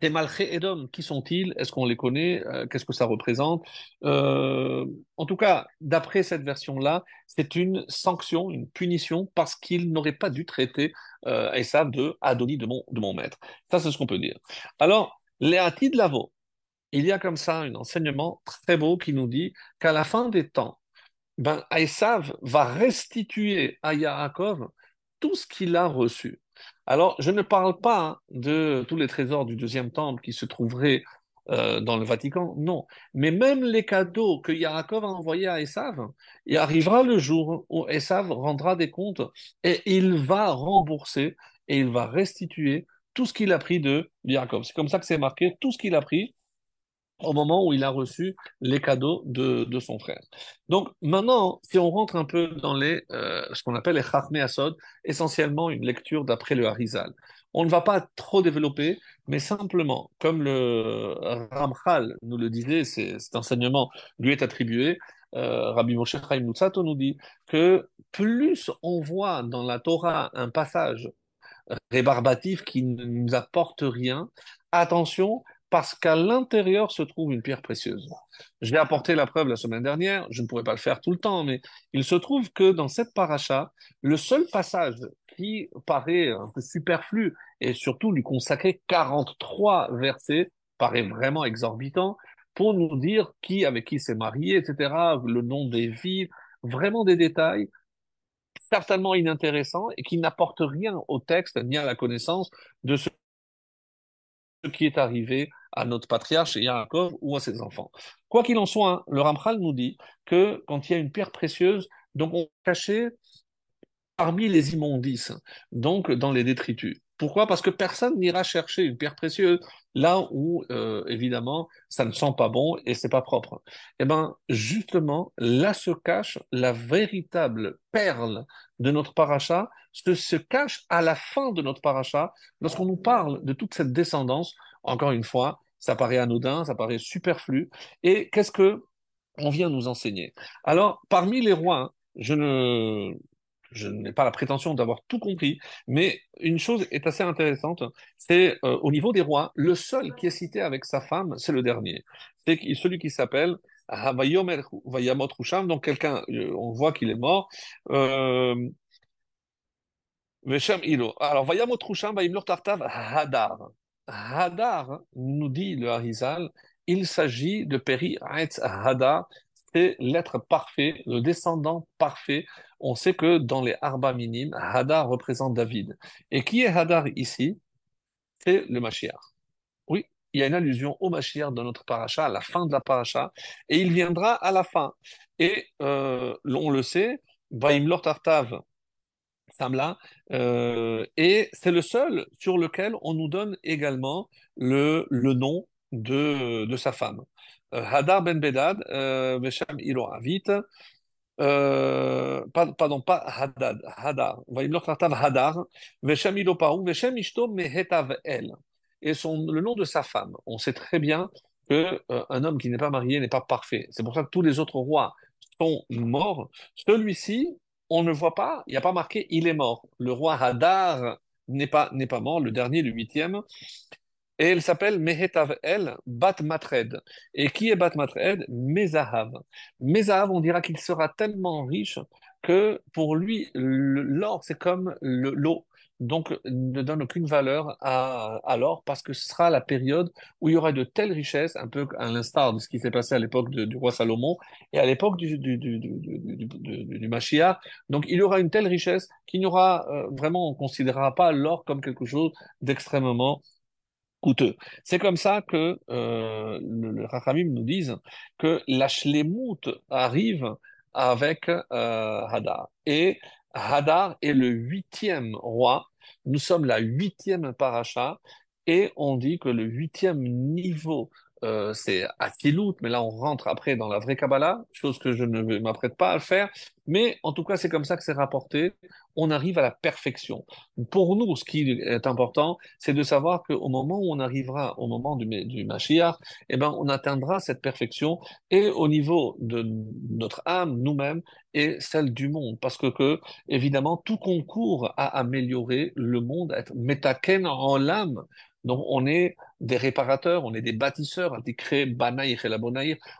ces Malchés Edom, qui sont-ils? Est-ce qu'on les connaît? Euh, Qu'est-ce que ça représente? Euh, En tout cas, d'après cette version-là, c'est une sanction, une punition, parce qu'il n'aurait pas dû traiter euh, de Adoni, de mon, maître. Ça, c'est ce qu'on peut dire. Alors, les de Lavo, il y a comme ça un enseignement très beau qui nous dit qu'à la fin des temps, ben, va restituer à Yaakov tout ce qu'il a reçu. Alors, je ne parle pas de tous les trésors du deuxième temple qui se trouveraient euh, dans le Vatican, non. Mais même les cadeaux que Yaakov a envoyés à Esav, il arrivera le jour où Esav rendra des comptes et il va rembourser et il va restituer tout ce qu'il a pris de Yaakov. C'est comme ça que c'est marqué, tout ce qu'il a pris, au moment où il a reçu les cadeaux de, de son frère. Donc maintenant, si on rentre un peu dans les, euh, ce qu'on appelle les Chachmé Asod, essentiellement une lecture d'après le Harizal. On ne va pas trop développer, mais simplement, comme le Ramchal nous le disait, cet enseignement lui est attribué, euh, Rabbi Moshe Chaim Nutsato nous dit que plus on voit dans la Torah un passage rébarbatif qui ne nous apporte rien, attention, parce qu'à l'intérieur se trouve une pierre précieuse. Je vais apporter la preuve la semaine dernière, je ne pourrais pas le faire tout le temps, mais il se trouve que dans cette paracha, le seul passage qui paraît un peu superflu et surtout lui consacrer 43 versets paraît vraiment exorbitant pour nous dire qui avec qui s'est marié, etc., le nom des villes, vraiment des détails certainement inintéressants et qui n'apportent rien au texte ni à la connaissance de ce qui est arrivé à notre patriarche Yaakov ou à ses enfants. Quoi qu'il en soit, hein, le Ramchal nous dit que quand il y a une pierre précieuse, donc on cachait parmi les immondices, donc dans les détritus. Pourquoi? Parce que personne n'ira chercher une pierre précieuse là où, euh, évidemment, ça ne sent pas bon et c'est pas propre. Eh bien, justement, là se cache la véritable perle de notre paracha, se cache à la fin de notre paracha, lorsqu'on nous parle de toute cette descendance, encore une fois, ça paraît anodin, ça paraît superflu. Et qu'est-ce que on vient nous enseigner? Alors, parmi les rois, hein, je ne, je n'ai pas la prétention d'avoir tout compris, mais une chose est assez intéressante, c'est euh, au niveau des rois, le seul qui est cité avec sa femme, c'est le dernier. C'est celui qui s'appelle Vayamot Rusham, donc quelqu'un, euh, on voit qu'il est mort. Euh, Alors, Vayamot Rusham, Vayimlor Tartav Hadar. Hadar, nous dit le Harizal, il s'agit de Peri Hadar, c'est l'être parfait, le descendant parfait. On sait que dans les Arba minimes, Hadar représente David. Et qui est Hadar ici? C'est le Mashiach. Oui, il y a une allusion au Mashiach dans notre paracha, à la fin de la paracha, et il viendra à la fin. Et euh, on le sait, Baim Lord Tartav, Samla, euh, et c'est le seul sur lequel on nous donne également le, le nom de, de sa femme. Euh, Hadar ben Bedad, euh, Vesham Ilo Avit, euh, pardon, pas Hadad, Hadar, Hadar, Vesham Ilo Paou, Veshem Ishto Mehetav El, et son, le nom de sa femme. On sait très bien que un homme qui n'est pas marié n'est pas parfait. C'est pour ça que tous les autres rois sont morts. Celui-ci, on ne voit pas, il n'y a pas marqué il est mort. Le roi Hadar n'est pas, n'est pas mort, le dernier, le huitième. Et elle s'appelle Mehetav El Bat Matred. Et qui est Bat Matred Mezahav. Mezahav, on dira qu'il sera tellement riche que pour lui, l'or, c'est comme l'eau donc ne donne aucune valeur à, l'or parce que ce sera la période où il y aura de telles richesses, un peu à l'instar de ce qui s'est passé à l'époque du roi Salomon et à l'époque du, du. Donc il y aura une telle richesse qu'il n'y aura euh, vraiment, on ne considérera pas l'or comme quelque chose d'extrêmement coûteux. C'est comme ça que euh, le, le nous disent que la shlemut arrive avec euh, Hadar. Et Hadar est le huitième roi. Nous sommes la huitième paracha et on dit que le huitième niveau euh, c'est Akilut, mais là on rentre après dans la vraie Kabbalah, chose que je ne m'apprête pas à faire, mais en tout cas c'est comme ça que c'est rapporté, on arrive à la perfection. Pour nous, ce qui est important, c'est de savoir qu'au moment où on arrivera, au moment du, du Mashiach, eh ben, on atteindra cette perfection et au niveau de notre âme, nous-mêmes, et celle du monde. Parce que, que, évidemment, tout concourt à améliorer le monde, à être métaken en l'âme. Donc, on est des réparateurs, on est des bâtisseurs,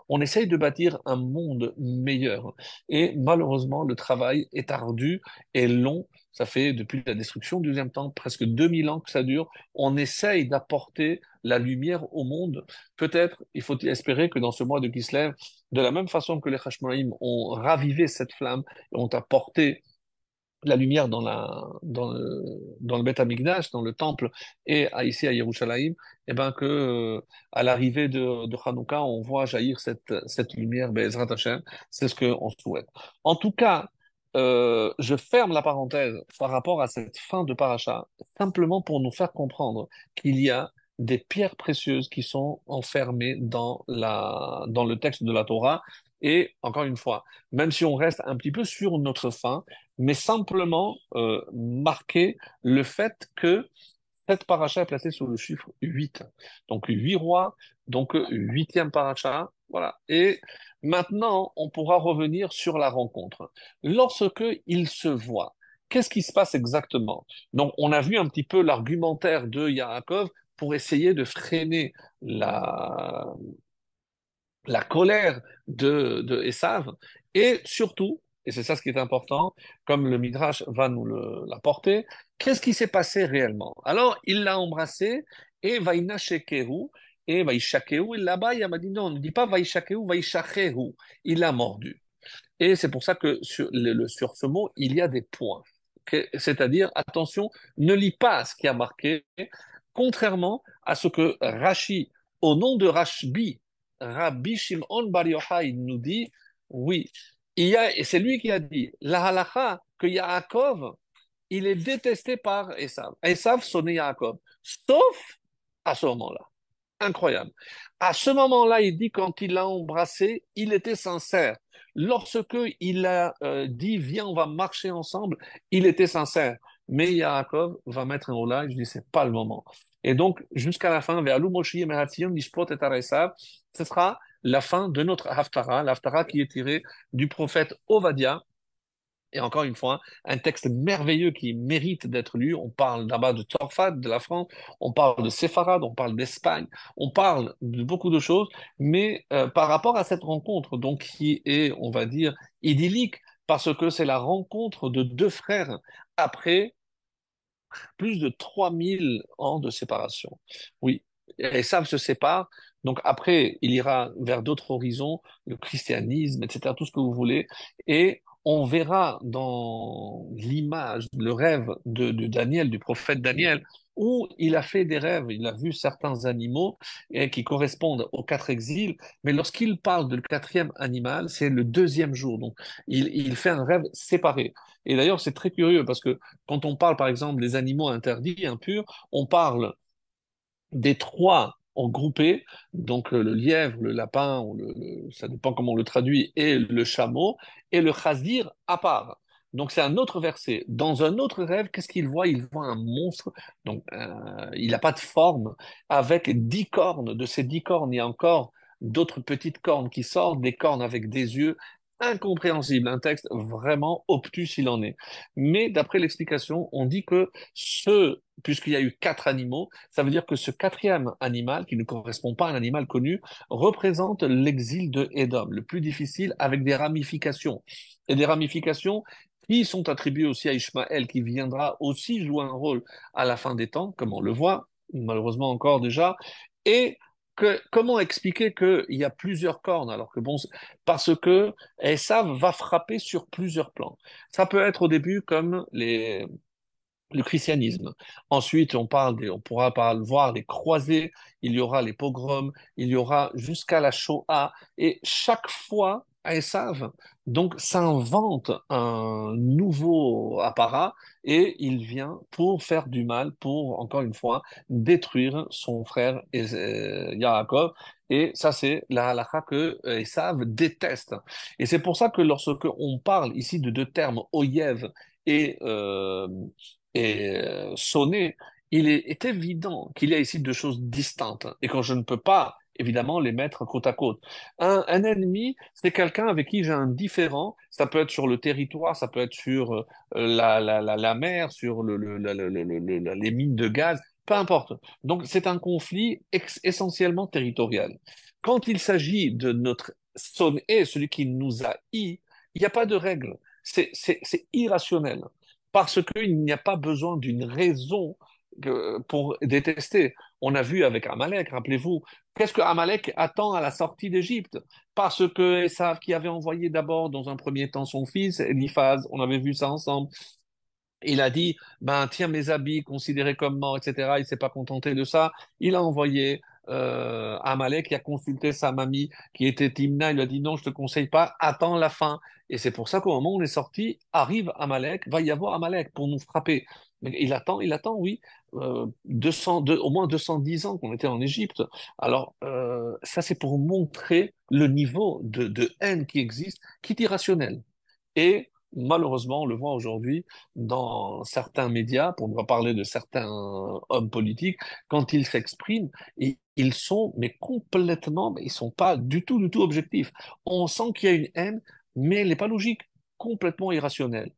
on essaye de bâtir un monde meilleur. Et malheureusement, le travail est ardu et long. Ça fait depuis la destruction du deuxième temps, presque 2000 ans que ça dure. On essaye d'apporter la lumière au monde. Peut-être, il faut espérer que dans ce mois de Kislev, de la même façon que les Hashmonaïm ont ravivé cette flamme et ont apporté la lumière dans, le, Beth Amikdash, dans le temple, et ici à Yerushalayim, et eh ben que euh, à l'arrivée de, de Hanouka, on voit jaillir cette, lumière, Bezrat Hashem, c'est ce qu'on souhaite. En tout cas, euh, je ferme la parenthèse par rapport à cette fin de paracha, simplement pour nous faire comprendre qu'il y a des pierres précieuses qui sont enfermées dans le texte de la Torah. Et encore une fois, même si on reste un petit peu sur notre fin, mais simplement euh, marquer le fait que cette paracha est placée sur le chiffre 8. Donc 8 rois, donc huitième paracha, voilà. Et maintenant, on pourra revenir sur la rencontre. Lorsque ils se voient, qu'est-ce qui se passe exactement? Donc on a vu un petit peu l'argumentaire de Yaakov pour essayer de freiner la, la colère de, de Esav et surtout et c'est ça ce qui est important, comme le Midrash va nous l'apporter, qu'est-ce qui s'est passé réellement? Alors, il l'a embrassé, et Vaïna Shekehu, et et là-bas, il m'a dit non, on ne dit pas il l'a mordu. Et c'est pour ça que sur, le, sur ce mot, il y a des points. C'est-à-dire, attention, ne lis pas ce qui a marqué, contrairement à ce que Rashi, au nom de Rashbi, Rabbi Shimon Bar Yochai nous dit, oui, il y a, c'est lui qui a dit, la halacha, que Yaakov, il est détesté par Esav. Esav sonnait Yaakov, sauf à ce moment-là. Incroyable. À ce moment-là, il dit quand il l'a embrassé, il était sincère. Lorsque il a euh, dit viens, on va marcher ensemble, il était sincère. Mais Yaakov va mettre un holà, je dis c'est pas le moment. Et donc jusqu'à la fin, vers et ce sera la fin de notre Haftara, l'Haftara qui est tiré du prophète Ovadia. Et encore une fois, un texte merveilleux qui mérite d'être lu. On parle là-bas de Torfat, de la France, on parle de Sepharad, on parle d'Espagne, on parle de beaucoup de choses, mais euh, par rapport à cette rencontre, donc qui est, on va dire, idyllique, parce que c'est la rencontre de deux frères après plus de 3000 ans de séparation. Oui, et ça se sépare, donc après, il ira vers d'autres horizons, le christianisme, etc., tout ce que vous voulez, et on verra dans l'image, le rêve de, Daniel, du prophète Daniel, où il a fait des rêves, il a vu certains animaux et qui correspondent aux quatre exils, mais lorsqu'il parle le quatrième animal, c'est le deuxième jour. Donc, il, il fait un rêve séparé. Et d'ailleurs, c'est très curieux parce que quand on parle, par exemple, des animaux interdits, impurs, on parle des trois en groupé, donc le lièvre, le lapin, ça dépend comment on le traduit, et le chameau, et le chazir à part. Donc c'est un autre verset. Dans un autre rêve, qu'est-ce qu'il voit? Il voit un monstre, donc euh, il n'a pas de forme, avec dix cornes. De ces dix cornes, il y a encore d'autres petites cornes qui sortent, des cornes avec des yeux incompréhensible, un texte vraiment obtus s'il en est. Mais d'après l'explication, on dit que ce, puisqu'il y a eu quatre animaux, ça veut dire que ce quatrième animal, qui ne correspond pas à un animal connu, représente l'exil de Édom, le plus difficile, avec des ramifications. Et des ramifications qui sont attribuées aussi à Ishmaël, qui viendra aussi jouer un rôle à la fin des temps, comme on le voit, malheureusement encore déjà, et comment expliquer qu'il y a plusieurs cornes alors que bon, parce que ça va frapper sur plusieurs plans. Ça peut être au début comme le christianisme. Ensuite, on parle on pourra voir les croisés, il y aura les pogroms, il y aura jusqu'à la Shoah, et chaque fois Esav, donc, s'invente un nouveau apparat et il vient pour faire du mal, pour, encore une fois, détruire son frère euh, Yaakov. Et ça, c'est la halakha que Esav déteste. Et c'est pour ça que lorsque on parle ici de deux termes, oyev et, euh, et euh, sonné, il est évident qu'il y a ici deux choses distinctes et quand je ne peux pas évidemment les mettre côte à côte. Un, ennemi, c'est quelqu'un avec qui j'ai un différent. Ça peut être sur le territoire, ça peut être sur euh, la, la, la, mer, sur le, le, le, les mines de gaz, peu importe. Donc c'est un conflit essentiellement territorial. Quand il s'agit de notre son et celui qui nous a i, il n'y a pas de règle. C'est irrationnel parce qu'il n'y a pas besoin d'une raison pour détester. On a vu avec Amalek, rappelez-vous, qu'est-ce que Amalek attend à la sortie d'Égypte? Parce que qui avait envoyé d'abord dans un premier temps son fils, Eliphaz, on avait vu ça ensemble, il a dit, ben tiens mes habits considérés comme morts, etc. Il s'est pas contenté de ça. Il a envoyé euh, Amalek qui a consulté sa mamie qui était Timna. Il lui a dit non, je te conseille pas, attends la fin. Et c'est pour ça qu'au moment où on est sorti, arrive Amalek, va y avoir Amalek pour nous frapper. Il attend, il attend, oui, euh, 200, au moins 210 ans qu'on était en Égypte. Alors, euh, ça, c'est pour montrer le niveau de, haine qui existe, qui est irrationnel. Et malheureusement, on le voit aujourd'hui dans certains médias, pour ne pas parler de certains hommes politiques, quand ils s'expriment, ils sont, mais complètement, ils sont pas du tout, du tout objectifs. On sent qu'il y a une haine, mais elle n'est pas logique, complètement irrationnelle.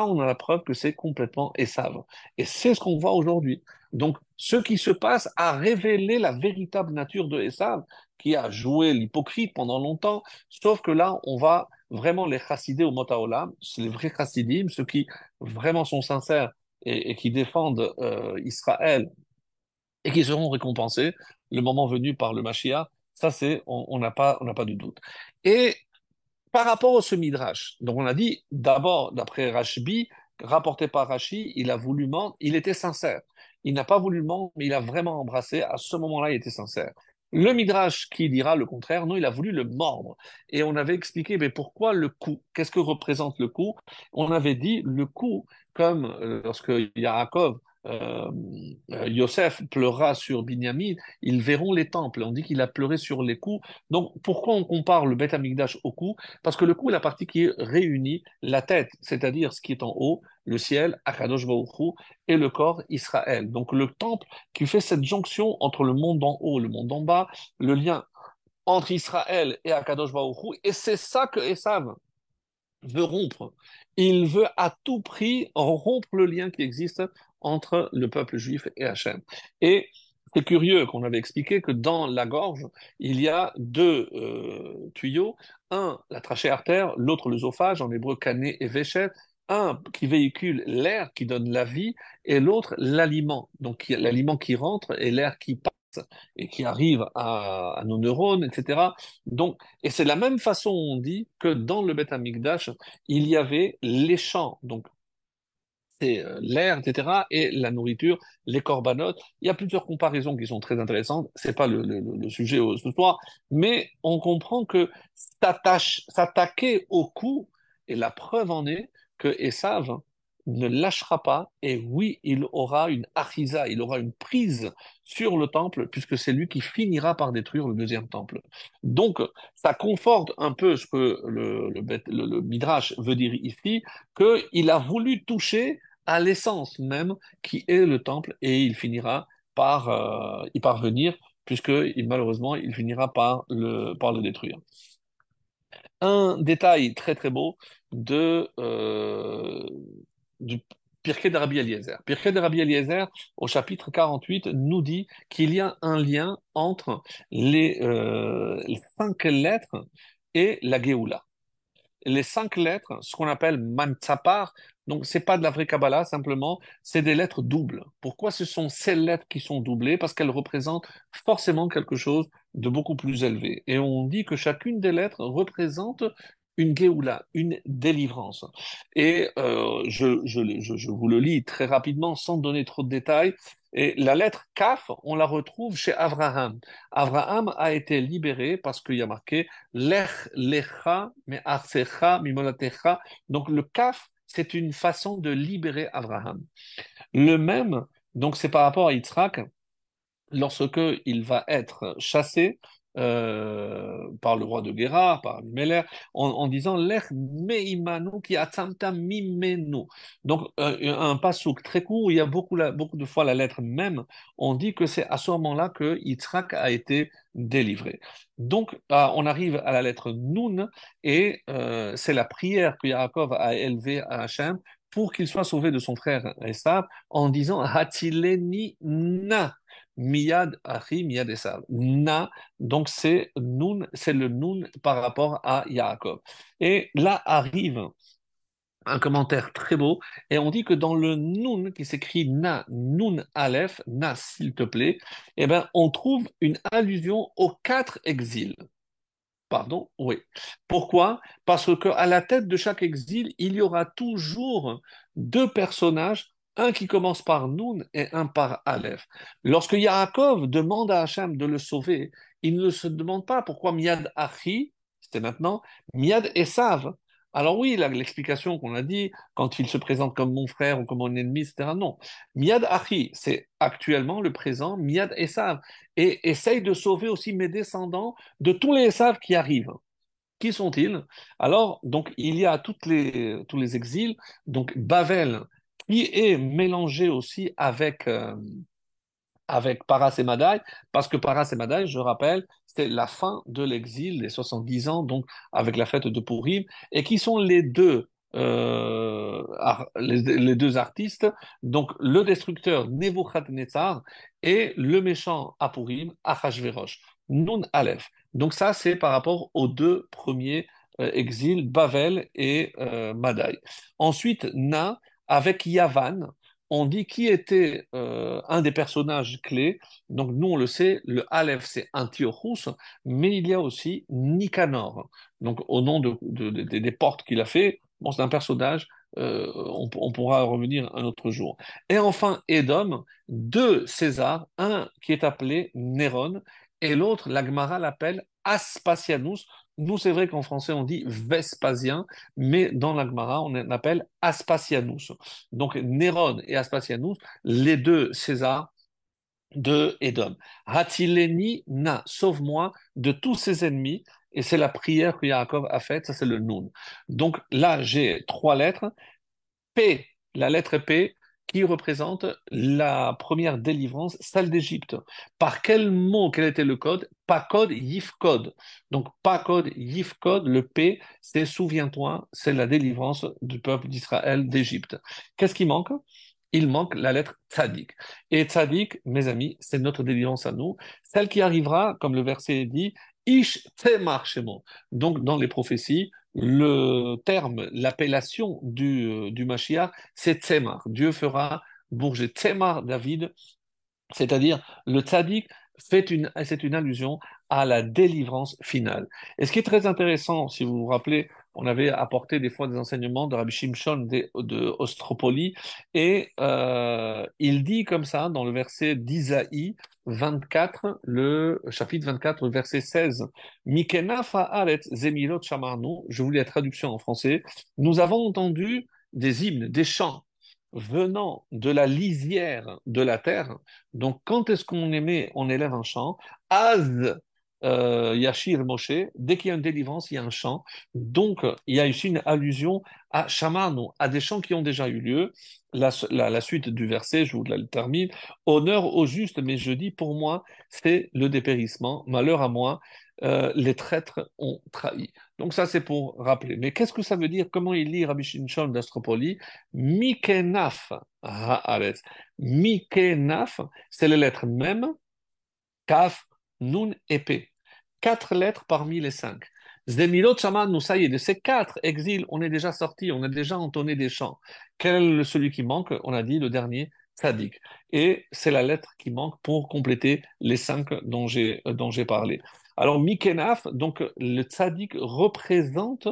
On a la preuve que c'est complètement essave. Et c'est ce qu'on voit aujourd'hui. Donc, ce qui se passe a révélé la véritable nature de Esav, qui a joué l'hypocrite pendant longtemps, sauf que là, on va vraiment les chassidés au Motaolam, c'est les vrais chassidim, ceux qui vraiment sont sincères et, qui défendent euh, Israël et qui seront récompensés le moment venu par le Mashiach. Ça, c'est, on n'a pas, on n'a pas de doute. Et par rapport au ce midrash, donc on a dit d'abord, d'après Rashbi, rapporté par Rashi, il a voulu mentir, il était sincère. Il n'a pas voulu mentir, mais il a vraiment embrassé. À ce moment-là, il était sincère. Le Midrash qui dira le contraire, non, il a voulu le mordre. Et on avait expliqué, mais pourquoi le coup? Qu'est-ce que représente le coup? On avait dit le coup, comme euh, lorsque Yaakov euh, euh, Yosef pleura sur Binyamin, ils verront les temples. On dit qu'il a pleuré sur les coups. Donc, pourquoi on compare le Beth Amikdash au cou? Parce que le cou est la partie qui réunit la tête, c'est-à-dire ce qui est en haut, le ciel, Akadosh Baruch et le corps, Israël. Donc, le temple qui fait cette jonction entre le monde en haut le monde en bas, le lien entre Israël et Akadosh Baruch et c'est ça que Esav veut rompre. Il veut à tout prix rompre le lien qui existe entre le peuple juif et Hachem. Et c'est curieux qu'on avait expliqué que dans la gorge, il y a deux euh, tuyaux, un la trachée artère, l'autre l'œsophage, en hébreu cané et véchet, un qui véhicule l'air qui donne la vie et l'autre l'aliment, donc l'aliment qui rentre et l'air qui passe et qui arrive à, nos neurones, etc. Donc, et c'est la même façon on dit que dans le Beth Amikdash, il y avait les champs, donc euh, l'air, etc., et la nourriture, les corbanotes. Il y a plusieurs comparaisons qui sont très intéressantes. C'est pas le, le, sujet ce soir, mais on comprend que s'attaquer au coup, et la preuve en est que Esav ne lâchera pas, et oui, il aura une achisa, il aura une prise sur le temple, puisque c'est lui qui finira par détruire le deuxième temple. Donc, ça conforte un peu ce que le, le, le Midrash veut dire ici, qu'il a voulu toucher à l'essence même qui est le temple et il finira par euh, y parvenir puisque malheureusement il finira par le, par le détruire. Un détail très très beau de, euh, du Pirkei de Rabbi Eliezer. Pirkei de Rabbi Eliezer, au chapitre 48, nous dit qu'il y a un lien entre les, euh, les cinq lettres et la Géoula les cinq lettres, ce qu'on appelle Mantzapar, donc c'est pas de la vraie Kabbalah, simplement, c'est des lettres doubles. Pourquoi ce sont ces lettres qui sont doublées? Parce qu'elles représentent forcément quelque chose de beaucoup plus élevé. Et on dit que chacune des lettres représente une Géoula, une délivrance. Et euh, je, je, je, je, vous le lis très rapidement sans donner trop de détails. Et la lettre Kaf, on la retrouve chez Abraham. Abraham a été libéré parce qu'il y a marqué Lech Lecha, mais Arsecha, Mimolatecha. Donc le Kaf, c'est une façon de libérer Abraham. Le même, donc c'est par rapport à Yitzhak, lorsque il va être chassé, euh, par le roi de Guérard, par Abimelech, en, disant Lech meimanu qui atzamta mimenu. Donc euh, un pasouk très court, il y a beaucoup, de fois la lettre même, on dit que c'est à ce moment-là que Yitzhak a été délivré. Donc euh, on arrive à la lettre Nun et c'est la prière que Yaakov a élevée à Hachem pour qu'il soit sauvé de son frère Esav en disant Hatileni na Miyad Achi, Miyad Esav. Na, donc c'est Nun, c'est le Nun par rapport à Yaakov. Et là arrive un commentaire très beau, et on dit que dans le Nun qui s'écrit Na, Nun Aleph, Na s'il te plaît, eh ben, on trouve une allusion aux quatre exils. Pardon, oui. Pourquoi? Parce qu'à la tête de chaque exil, il y aura toujours deux personnages un qui commence par Nun et un par Aleph. Lorsque Yaakov demande à Hachem de le sauver, il ne se demande pas pourquoi Miad Achi, c'était maintenant, Miad Esav. Alors oui, l'explication qu'on a dit, quand il se présente comme mon frère ou comme mon ennemi, etc. Non. Miad Achi, c'est actuellement le présent, Miad Esav. Et essaye de sauver aussi mes descendants de tous les Esav qui arrivent. Qui sont-ils? Alors, donc, il y a les, tous les exils. Donc, Bavel, qui est mélangé aussi avec, euh, avec Paras et Madaï, parce que Paras et Madaï, je rappelle, c'était la fin de l'exil, les 70 ans, donc avec la fête de Purim, et qui sont les deux, euh, les, deux artistes, donc le destructeur Nebuchadnezzar et le méchant à Purim, Achashverosh, Nun Aleph. Donc ça, c'est par rapport aux deux premiers euh, exils, Bavel et euh, Madaï. Ensuite, Na, avec Yavan, on dit qui était euh, un des personnages clés. Donc nous, on le sait, le Aleph, c'est Antiochus, mais il y a aussi Nicanor. Donc au nom de, des portes qu'il a fait, bon, c'est un personnage, euh, on, pourra revenir un autre jour. Et enfin, Edom, deux César, un qui est appelé Néron, et l'autre, l'Agmara l'appelle Aspasianus, nous, c'est vrai qu'en français, on dit Vespasien, mais dans l'Agmara, on appelle Aspasianus. Donc, Néron et Aspasianus, les deux Césars de Édom. Hatileni na, sauve-moi de tous ses ennemis. Et c'est la prière que Yaakov a faite, ça c'est le Nun. Donc là, j'ai trois lettres. P, la lettre P, qui représente la première délivrance, celle d'Égypte. Par quel mot, quel était le code? Pas code, yif code. Donc, pas code, yif code, le P, c'est souviens-toi, c'est la délivrance du peuple d'Israël d'Égypte. Qu'est-ce qui manque? Il manque la lettre tzadik. Et tzadik, mes amis, c'est notre délivrance à nous, celle qui arrivera, comme le verset dit, ish temar. Donc, dans les prophéties, le terme, l'appellation du, euh, du Mashiach, c'est Tzemar. Dieu fera bourger Tzemar David, c'est-à-dire le tzaddik fait une, c'est une allusion à la délivrance finale. Et ce qui est très intéressant, si vous vous rappelez, on avait apporté des fois des enseignements de Rabbi Shimshon de, de Ostropoli, et euh, il dit comme ça dans le verset d'Isaïe 24, le chapitre 24, verset 16, Mikenafa aret zemilot shamarnu, je vous lis la traduction en français, nous avons entendu des hymnes, des chants venant de la lisière de la terre. Donc, quand est-ce qu'on émet, on élève un chant? Az euh, Yashir Moshe, dès qu'il y a une délivrance, il y a un chant. Donc, il y a ici une allusion à Shamanu, à des chants qui ont déjà eu lieu. La, la, suite du verset, je vous la termine. Honneur au juste, mais je dis pour moi, c'est le dépérissement. Malheur à moi, euh, les traîtres ont trahi. Donc ça, c'est pour rappeler. Mais qu'est-ce que ça veut dire? Comment il lit Rabbi Shimshon d'Astropoli? Mikenaf haaretz. Mikenaf, c'est les lettres même, kaf, nun, épée quatre lettres parmi les cinq. Shaman, nous, ça y est, de ces quatre exils, on est déjà sorti, on a déjà entonné des chants. Quel est celui qui manque? On a dit le dernier, tzaddik. Et c'est la lettre qui manque pour compléter les cinq dont j'ai dont j'ai parlé. Alors, Mikenaf, donc le tzaddik représente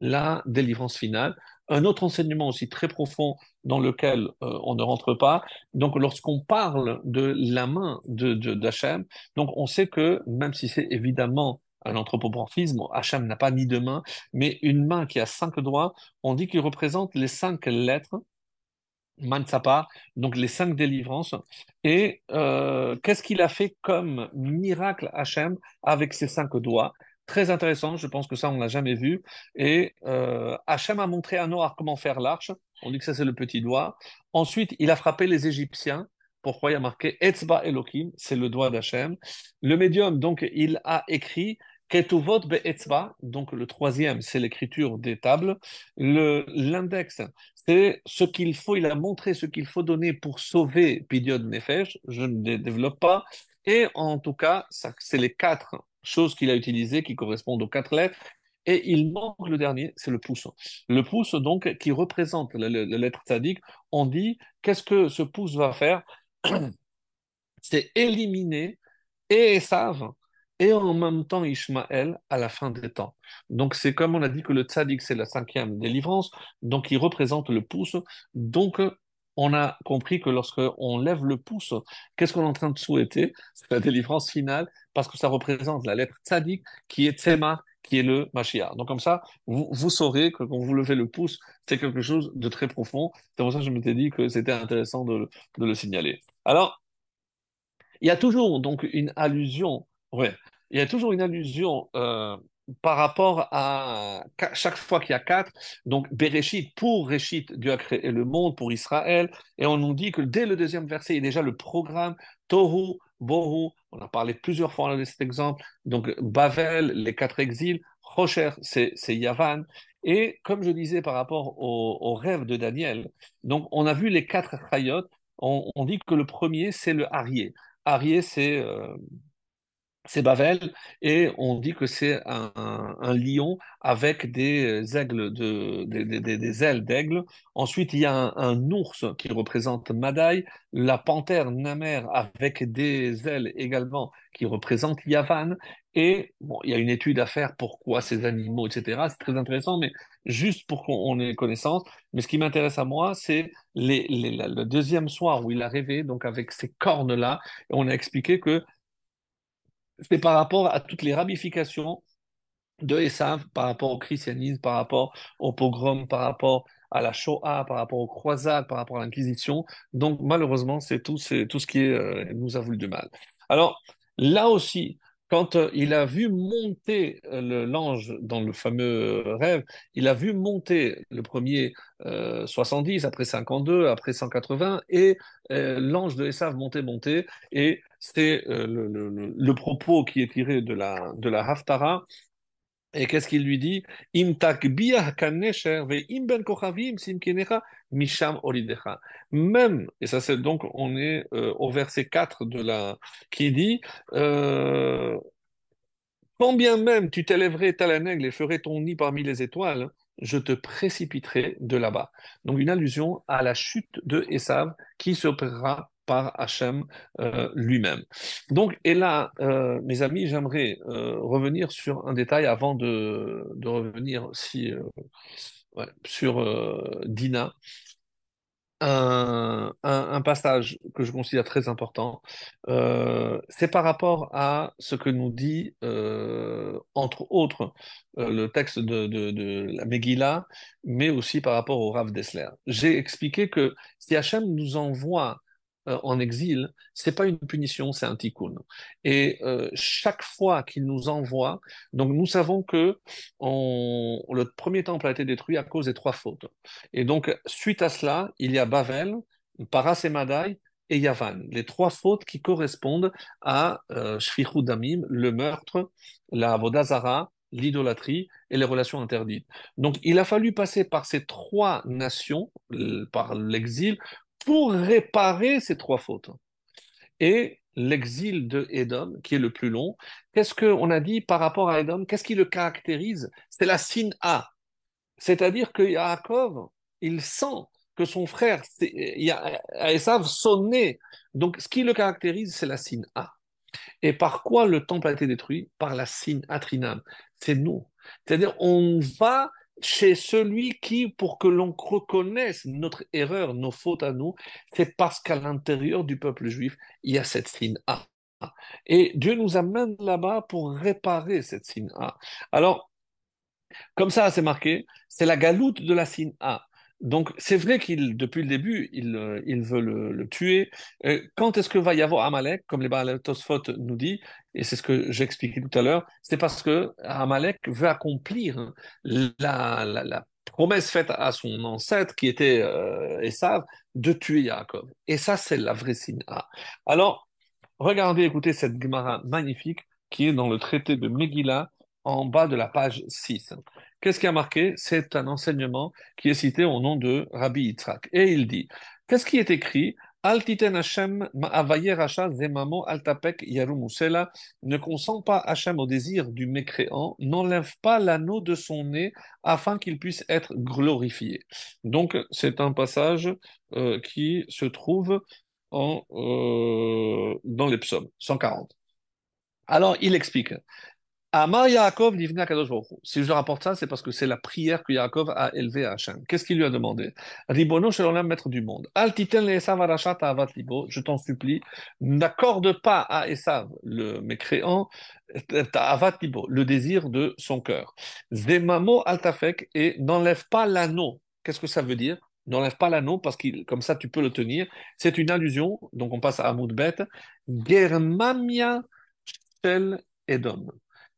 la délivrance finale. Un autre enseignement aussi très profond dans lequel euh, on ne rentre pas. Donc, lorsqu'on parle de la main de d'Hachem, donc on sait que même si c'est évidemment un anthropomorphisme, Hachem n'a pas ni de main, mais une main qui a cinq doigts, on dit qu'il représente les cinq lettres Mansapa, donc les cinq délivrances. Et euh, qu'est-ce qu'il a fait comme miracle Hachem avec ses cinq doigts? Très intéressant, je pense que ça, on l'a jamais vu. Et euh, Hachem a montré à Noir comment faire l'arche. On dit que ça, c'est le petit doigt. Ensuite, il a frappé les Égyptiens. Pourquoi? Il y a marqué Etzba Elohim, c'est le doigt d'Hachem. Le médium, donc, il a écrit Ketuvot Be'etzba, donc le troisième, c'est l'écriture des tables. L'index, c'est ce qu'il faut, il a montré ce qu'il faut donner pour sauver Pidiod Nefesh, je ne développe pas. Et en tout cas, c'est les quatre choses qu'il a utilisées qui correspondent aux quatre lettres. Et il manque le dernier, c'est le pouce. Le pouce, donc, qui représente la, lettre tzaddik, on dit qu'est-ce que ce pouce va faire? C'est éliminer et Esav et en même temps Ishmaël à la fin des temps. Donc c'est comme on a dit que le tzaddik c'est la cinquième délivrance, donc il représente le pouce. Donc on a compris que lorsque on lève le pouce, qu'est-ce qu'on est en train de souhaiter? C'est la délivrance finale parce que ça représente la lettre tzaddik qui est Tzema, qui est le Mashiach. Donc comme ça, vous, vous saurez que quand vous levez le pouce, c'est quelque chose de très profond. C'est pour ça que je m'étais dit que c'était intéressant de, de le signaler. Alors, il y a toujours donc une allusion Ouais, il y a toujours une allusion euh, par rapport à chaque fois qu'il y a quatre. Donc, Bereshit, pour Réchit, Dieu a créé le monde, pour Israël. Et on nous dit que dès le deuxième verset, il y a déjà le programme Tohu, Bohu. On a parlé plusieurs fois de cet exemple. Donc, Bavel, les quatre exils. Rocher, c'est Yavan. Et comme je disais par rapport au, rêve de Daniel, donc on a vu les quatre chayot. On, dit que le premier, c'est le Arié. Arié, c'est euh, c'est Bavel, et on dit que c'est un, lion avec des aigles de, des, ailes d'aigle. Ensuite, il y a un, ours qui représente Madaï, la panthère Namer avec des ailes également qui représente Yavan. Et bon, il y a une étude à faire pourquoi ces animaux, etc. C'est très intéressant, mais juste pour qu'on ait connaissance. Mais ce qui m'intéresse à moi, c'est le deuxième soir où il a rêvé, donc avec ces cornes-là, on a expliqué que c'est par rapport à toutes les ramifications de Esav, par rapport au christianisme, par rapport au pogrom, par rapport à la Shoah, par rapport aux croisades, par rapport à l'Inquisition. Donc malheureusement, c'est tout, tout ce qui euh, nous a voulu du mal. Alors là aussi, quand euh, il a vu monter euh, l'ange dans le fameux rêve, il a vu monter le premier 70, après 52, après 180, et l'ange de Esav monter, monter, et c'est le, propos qui est tiré de la Haftara, et qu'est-ce qu'il lui dit? Misham Même, et ça c'est donc, on est euh, au verset 4 de la, qui dit, euh, quand bien même tu t'élèverais tel un et ferais ton nid parmi les étoiles, je te précipiterai de là-bas. Donc une allusion à la chute de Esav qui s'opérera par Hachem euh, lui-même. Donc, et là, euh, mes amis, j'aimerais euh, revenir sur un détail avant de, revenir aussi sur Dina. Un, passage que je considère très important, c'est par rapport à ce que nous dit, entre autres, le texte de, de, la Megillah, mais aussi par rapport au Rav Dessler. J'ai expliqué que si Hachem nous envoie en exil, c'est pas une punition, c'est un tikkun. Et euh, chaque fois qu'il nous envoie, donc nous savons que le premier temple a été détruit à cause des trois fautes. Et donc suite à cela, il y a Bavel, Paras et et Yavan, les trois fautes qui correspondent à euh, Damim, le meurtre, la Vodazara, l'idolâtrie et les relations interdites. Donc il a fallu passer par ces trois nations, par l'exil, pour réparer ces trois fautes. Et l'exil de Édom, qui est le plus long, qu'est-ce qu'on a dit par rapport à Édom? Qu'est-ce qui le caractérise? C'est la signe A. C'est-à-dire que Yaakov, il sent que son frère, Esav, sonnait. Donc, ce qui le caractérise, c'est la signe A. Et par quoi le temple a été détruit? Par la signe Atrinam. C'est nous. C'est-à-dire, on va chez celui qui, pour que l'on reconnaisse notre erreur, nos fautes à nous, c'est parce qu'à l'intérieur du peuple juif, il y a cette signe A. Et Dieu nous amène là-bas pour réparer cette signe A. Alors, comme ça, c'est marqué, c'est la galoute de la signe A. Donc, c'est vrai qu'il, depuis le début, il, euh, il veut le, tuer. Euh, quand est-ce que va y avoir Amalek, comme les Baal Tosfot nous dit, et c'est ce que j'ai expliqué tout à l'heure, c'est parce que Amalek veut accomplir la, la, promesse faite à son ancêtre, qui était euh, Esav, de tuer Yaakov. Et ça, c'est la vraie signe A. Alors, regardez, écoutez cette Gemara magnifique qui est dans le traité de Megillah, en bas de la page 6. Qu'est-ce qui a marqué? C'est un enseignement qui est cité au nom de Rabbi Yitzhak. Et il dit, qu'est-ce qui est écrit? Altiten Hashem zemamo altapek yarumusela. Ne consent pas Hashem au désir du mécréant, n'enlève pas l'anneau de son nez afin qu'il puisse être glorifié. Donc, c'est un passage euh, qui se trouve euh, dans les psaumes 140. Alors, il explique Amar Yaakov livna Kadosh Si je rapporte ça, c'est parce que c'est la prière que Yaakov a élevée à Hachem. Qu'est-ce qu'il lui a demandé? Ribono Shalom, maître du monde. Al titen. Je t'en supplie, n'accorde pas à Esav, le mécréant, avat libo, le désir de son cœur. Zemamo altafek et n'enlève pas l'anneau. Qu'est-ce que ça veut dire? N'enlève pas l'anneau parce que comme ça tu peux le tenir. C'est une allusion, donc on passe à Amoudbet. Germamia Shel Edom.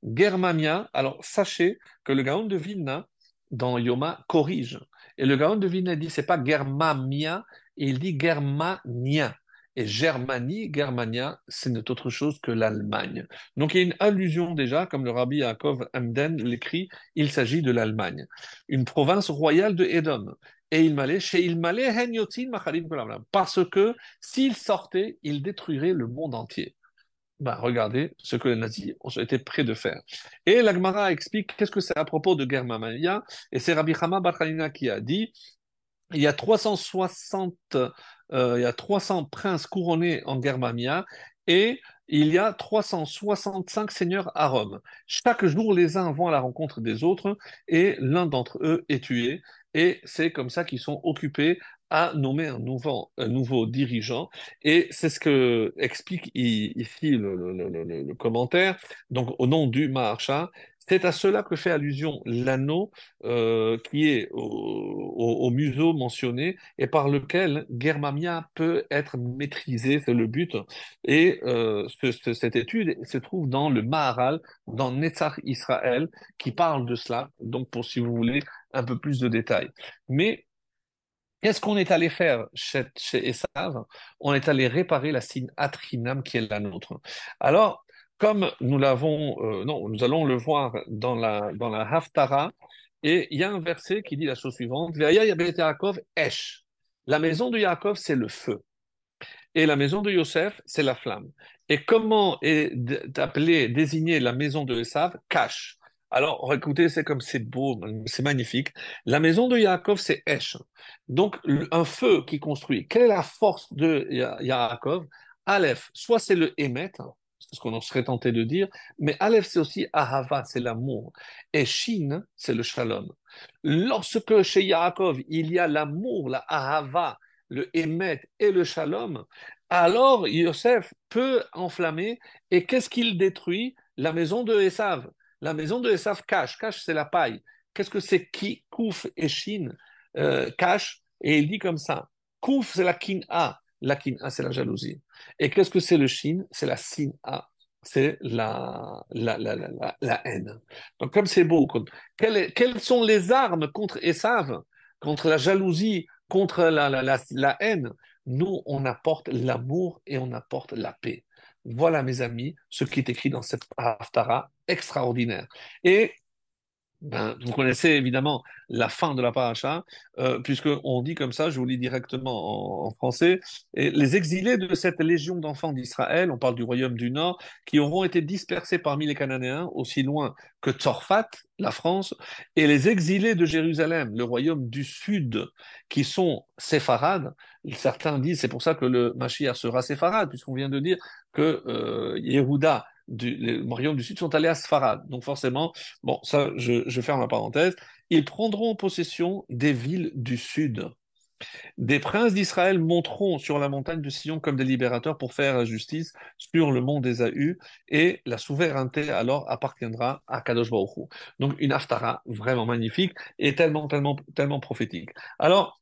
Germania, alors sachez que le Gaon de Vilna, dans Yoma, corrige. Et le Gaon de Vilna dit, c'est pas Germamia, il dit Germania. Et Germanie, Germania, c'est n'est autre chose que l'Allemagne. Donc il y a une allusion déjà, comme le rabbi Yaakov Amden l'écrit, il s'agit de l'Allemagne, une province royale de Edom. Et il m'allait chez il m'allait parce que s'il sortait, il détruirait le monde entier bah, regardez ce que les nazis ont été prêts de faire. Et l'Agmara explique qu'est-ce que c'est à propos de Germania, et c'est Rabbi Hama Barkhalina qui a dit il y a 360, euh, il y a 300 princes couronnés en Germania, et il y a 365 seigneurs à Rome. Chaque jour, les uns vont à la rencontre des autres, et l'un d'entre eux est tué. Et c'est comme ça qu'ils sont occupés à nommer un nouveau, dirigeant. Et c'est ce que explique ici le, commentaire. Donc, au nom du Maharsha, c'est à cela que fait allusion l'anneau euh, qui est au, museau mentionné et par lequel Germamia peut être maîtrisé, c'est le but. Et euh, cette étude se trouve dans le Maharal, dans Netzach Israël, qui parle de cela. Donc, pour si vous voulez un peu plus de détails. Mais Qu'est-ce qu'on est allé faire chez, chez Esav On est allé réparer la signe Atrinam qui est la nôtre. Alors, comme nous l'avons, euh, non, nous allons le voir dans la, dans la Haftara, et il y a un verset qui dit la chose suivante Yaakov Esh. La maison de Yaakov, c'est le feu. Et la maison de Yosef, c'est la flamme. Et comment est appelé, désigner la maison de Esav Cache. Alors, écoutez, c'est comme c'est beau, c'est magnifique. La maison de Yaakov, c'est Esh. Donc, un feu qui construit. Quelle est la force de Yaakov? Aleph, soit c'est le Emet, c'est ce qu'on serait tenté de dire, mais Aleph, c'est aussi Ahava, c'est l'amour. Et Shin, c'est le Shalom. Lorsque chez Yaakov, il y a l'amour, la Ahava, le Emet et le Shalom, alors Yosef peut enflammer. Et qu'est-ce qu'il détruit? La maison de Esav. La maison de Esav cache. Cache, c'est la paille. Qu'est-ce que c'est qui Kouf et Shin euh, cache Et il dit comme ça. Kouf, c'est la A. La A, c'est la jalousie. Et qu'est-ce que c'est le Shin? C'est la A. C'est la, la, la, la, la haine. Donc, comme c'est beau, quelles, quelles, sont les armes contre Esav Contre la jalousie, contre la haine? Nous, on apporte l'amour et on apporte la paix. Voilà, mes amis, ce qui est écrit dans cette Haftara extraordinaire. Ben, vous connaissez évidemment la fin de la paracha, euh, puisqu'on dit comme ça, je vous lis directement en, français, et les exilés de cette légion d'enfants d'Israël, on parle du royaume du Nord, qui auront été dispersés parmi les Cananéens, aussi loin que Tzorfat, la France, et les exilés de Jérusalem, le royaume du Sud, qui sont séfarades. Certains disent, c'est pour ça que le Mashiach sera séfarade, puisqu'on vient de dire que euh, Yehuda, les royaumes du Sud sont allés à Sfarad. Donc forcément, bon, ça, je, ferme la parenthèse. Ils prendront possession des villes du Sud. Des princes d'Israël monteront sur la montagne de Sion comme des libérateurs pour faire la justice sur le mont d'Ésaü, et la souveraineté alors appartiendra à Kadosh Baruch. Donc une haftara vraiment magnifique et tellement, tellement, tellement prophétique. Alors,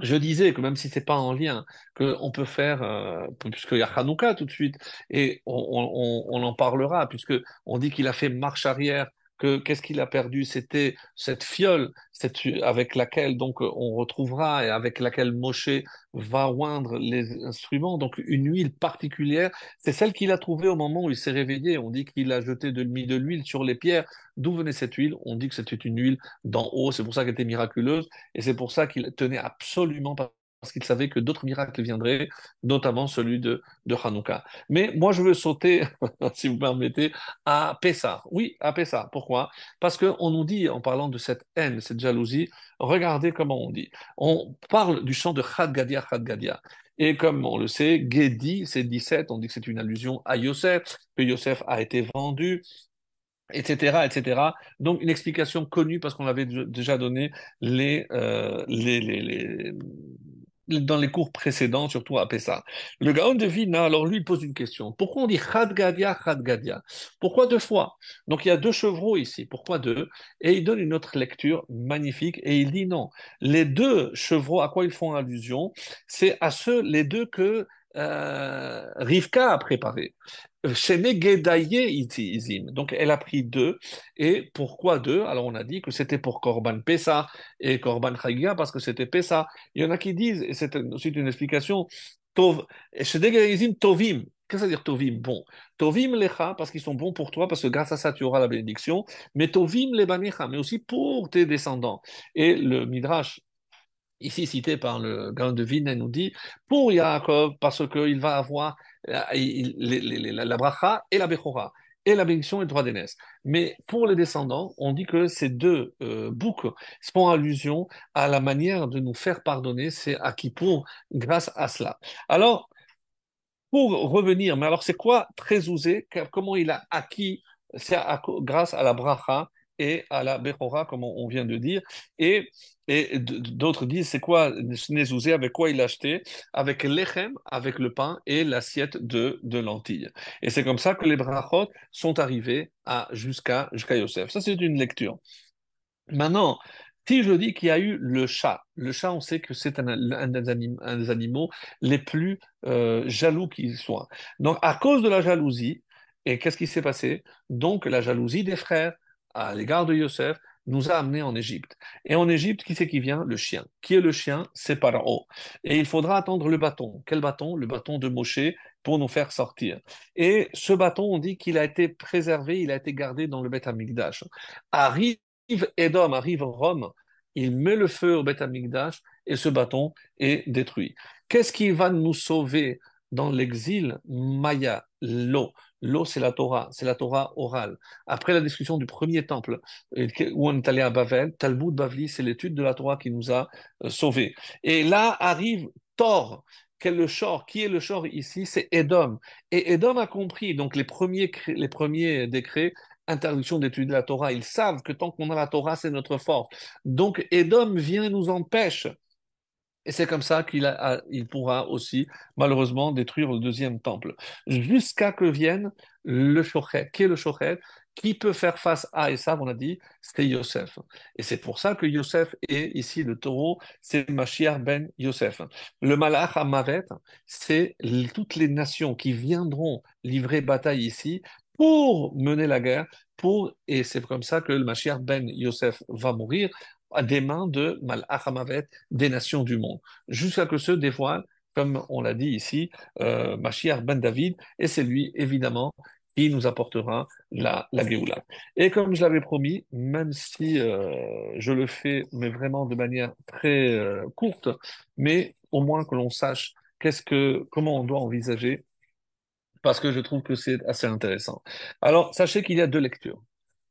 je disais que même si c'est pas en lien, qu'on peut faire, euh, puisqu'il y a Hanouka tout de suite, et on, on- on en parlera, puisque on dit qu'il a fait marche arrière, que qu'est-ce qu'il a perdu? C'était cette fiole, cette, avec laquelle donc on retrouvera et avec laquelle Moshe va oindre les instruments, donc une huile particulière. C'est celle qu'il a trouvée au moment où il s'est réveillé. On dit qu'il a jeté de, de l'huile sur les pierres. D'où venait cette huile? On dit que c'était une huile d'en haut. C'est pour ça qu'elle était miraculeuse. Et c'est pour ça qu'il tenait absolument pas parce qu'il savait que d'autres miracles viendraient, notamment celui de, de Hanouka. Mais moi, je veux sauter, si vous permettez, à Pessah. Oui, à Pessah. Pourquoi? Parce qu'on nous dit, en parlant de cette haine, cette jalousie, regardez comment on dit. On parle du chant de Chad Gadia, Chad Gadia. Et comme on le sait, Gedi, c'est 17, on dit que c'est une allusion à Yosef, que Yosef a été vendu, etc., etc. Donc une explication connue parce qu'on l'avait déjà donné euh, les, les, les- dans les cours précédents, surtout à Pessah. Le Gaon de Vilna, alors lui, il pose une question. Pourquoi on dit Chad Gadia, Chad Gadia? Pourquoi deux fois? Donc il y a deux chevreaux ici. Pourquoi deux? Et il donne une autre lecture magnifique et il dit non. Les deux chevreaux, à quoi ils font allusion? C'est à ceux, les deux que euh, Rivka a préparés. Izim. Donc elle a pris deux. Et pourquoi deux? Alors on a dit que c'était pour Korban Pessa et Korban Chagiga parce que c'était Pessa. Il y en a qui disent, et c'est ensuite une explication, Tov, Tovim. Qu'est-ce que ça veut dire Tovim? Bon. Tovim Lecha, parce qu'ils sont bons pour toi, parce que grâce à ça tu auras la bénédiction. Mais Tovim Lebanecha, mais aussi pour tes descendants. Et le Midrash ici cité par le Gaon de Vilna, nous dit pour Yaakov, parce qu'il va avoir euh, la bracha et la bechora, et la bénédiction et le droit d'aînesse. Mais pour les descendants, on dit que ces deux euh, boucles font allusion à la manière de nous faire pardonner, c'est à Kippour grâce à cela. Alors, pour revenir, mais alors c'est quoi Trézouzé Comment il a acquis grâce à la bracha et à la bechora, comme on vient de dire. Et, et d'autres disent c'est quoi Nézouzé Avec quoi il l'a acheté? Avec l'echem, avec le pain et l'assiette de, de lentilles. Et c'est comme ça que les brachot sont arrivés à jusqu'à jusqu'à Yosef. Ça, c'est une lecture. Maintenant, si je dis qu'il y a eu le chat, le chat, on sait que c'est un, des animaux les plus euh, jaloux qui soit. Donc, à cause de la jalousie, et qu'est-ce qui s'est passé? Donc, la jalousie des frères à l'égard de Yosef nous a amenés en Égypte. Et en Égypte, qui c'est qui vient? Le chien. Qui est le chien? C'est Pharaon. Et il faudra attendre le bâton. Quel bâton? Le bâton de Moshe pour nous faire sortir. Et ce bâton, on dit qu'il a été préservé, il a été gardé dans le Beth Amikdash. Arrive Edom, arrive Rome, il met le feu au Beth Amikdash et ce bâton est détruit. Qu'est-ce qui va nous sauver dans l'exil? Maya, l'eau. L'eau, c'est la Torah, c'est la Torah orale. Après la discussion du premier temple, euh, où on est allé à Bavel, Talmud Bavli, c'est l'étude de la Torah qui nous a euh, sauvés. Et là arrive Thor. Quel le Shor Qui est le Shor ici? C'est Edom. Et Edom a compris, donc les premiers, les premiers décrets, interdiction d'étudier la Torah. Ils savent que tant qu'on a la Torah, c'est notre force. Donc Edom vient et nous empêche. Et c'est comme ça qu'il pourra aussi, malheureusement, détruire le deuxième temple. Jusqu'à que vienne le Shochet. Qui est le Shochet Qui peut faire face à Esav On a dit, c'est Yosef. Et c'est pour ça que Yosef est ici le taureau, c'est Mashiach ben Yosef. Le Malach Amavet, c'est toutes les nations qui viendront livrer bataille ici pour mener la guerre, pour, et c'est comme ça que le Mashiach ben Yosef va mourir des mains de Malach Amavet, des nations du monde, jusqu'à que se dévoile, comme on l'a dit ici, euh, ben David, et c'est lui, évidemment, qui nous apportera la, la Géoula. Et comme je l'avais promis, même si euh, je le fais, mais vraiment de manière très euh, courte, mais au moins que l'on sache qu'est-ce que, comment on doit envisager, parce que je trouve que c'est assez intéressant. Alors, sachez qu'il y a deux lectures.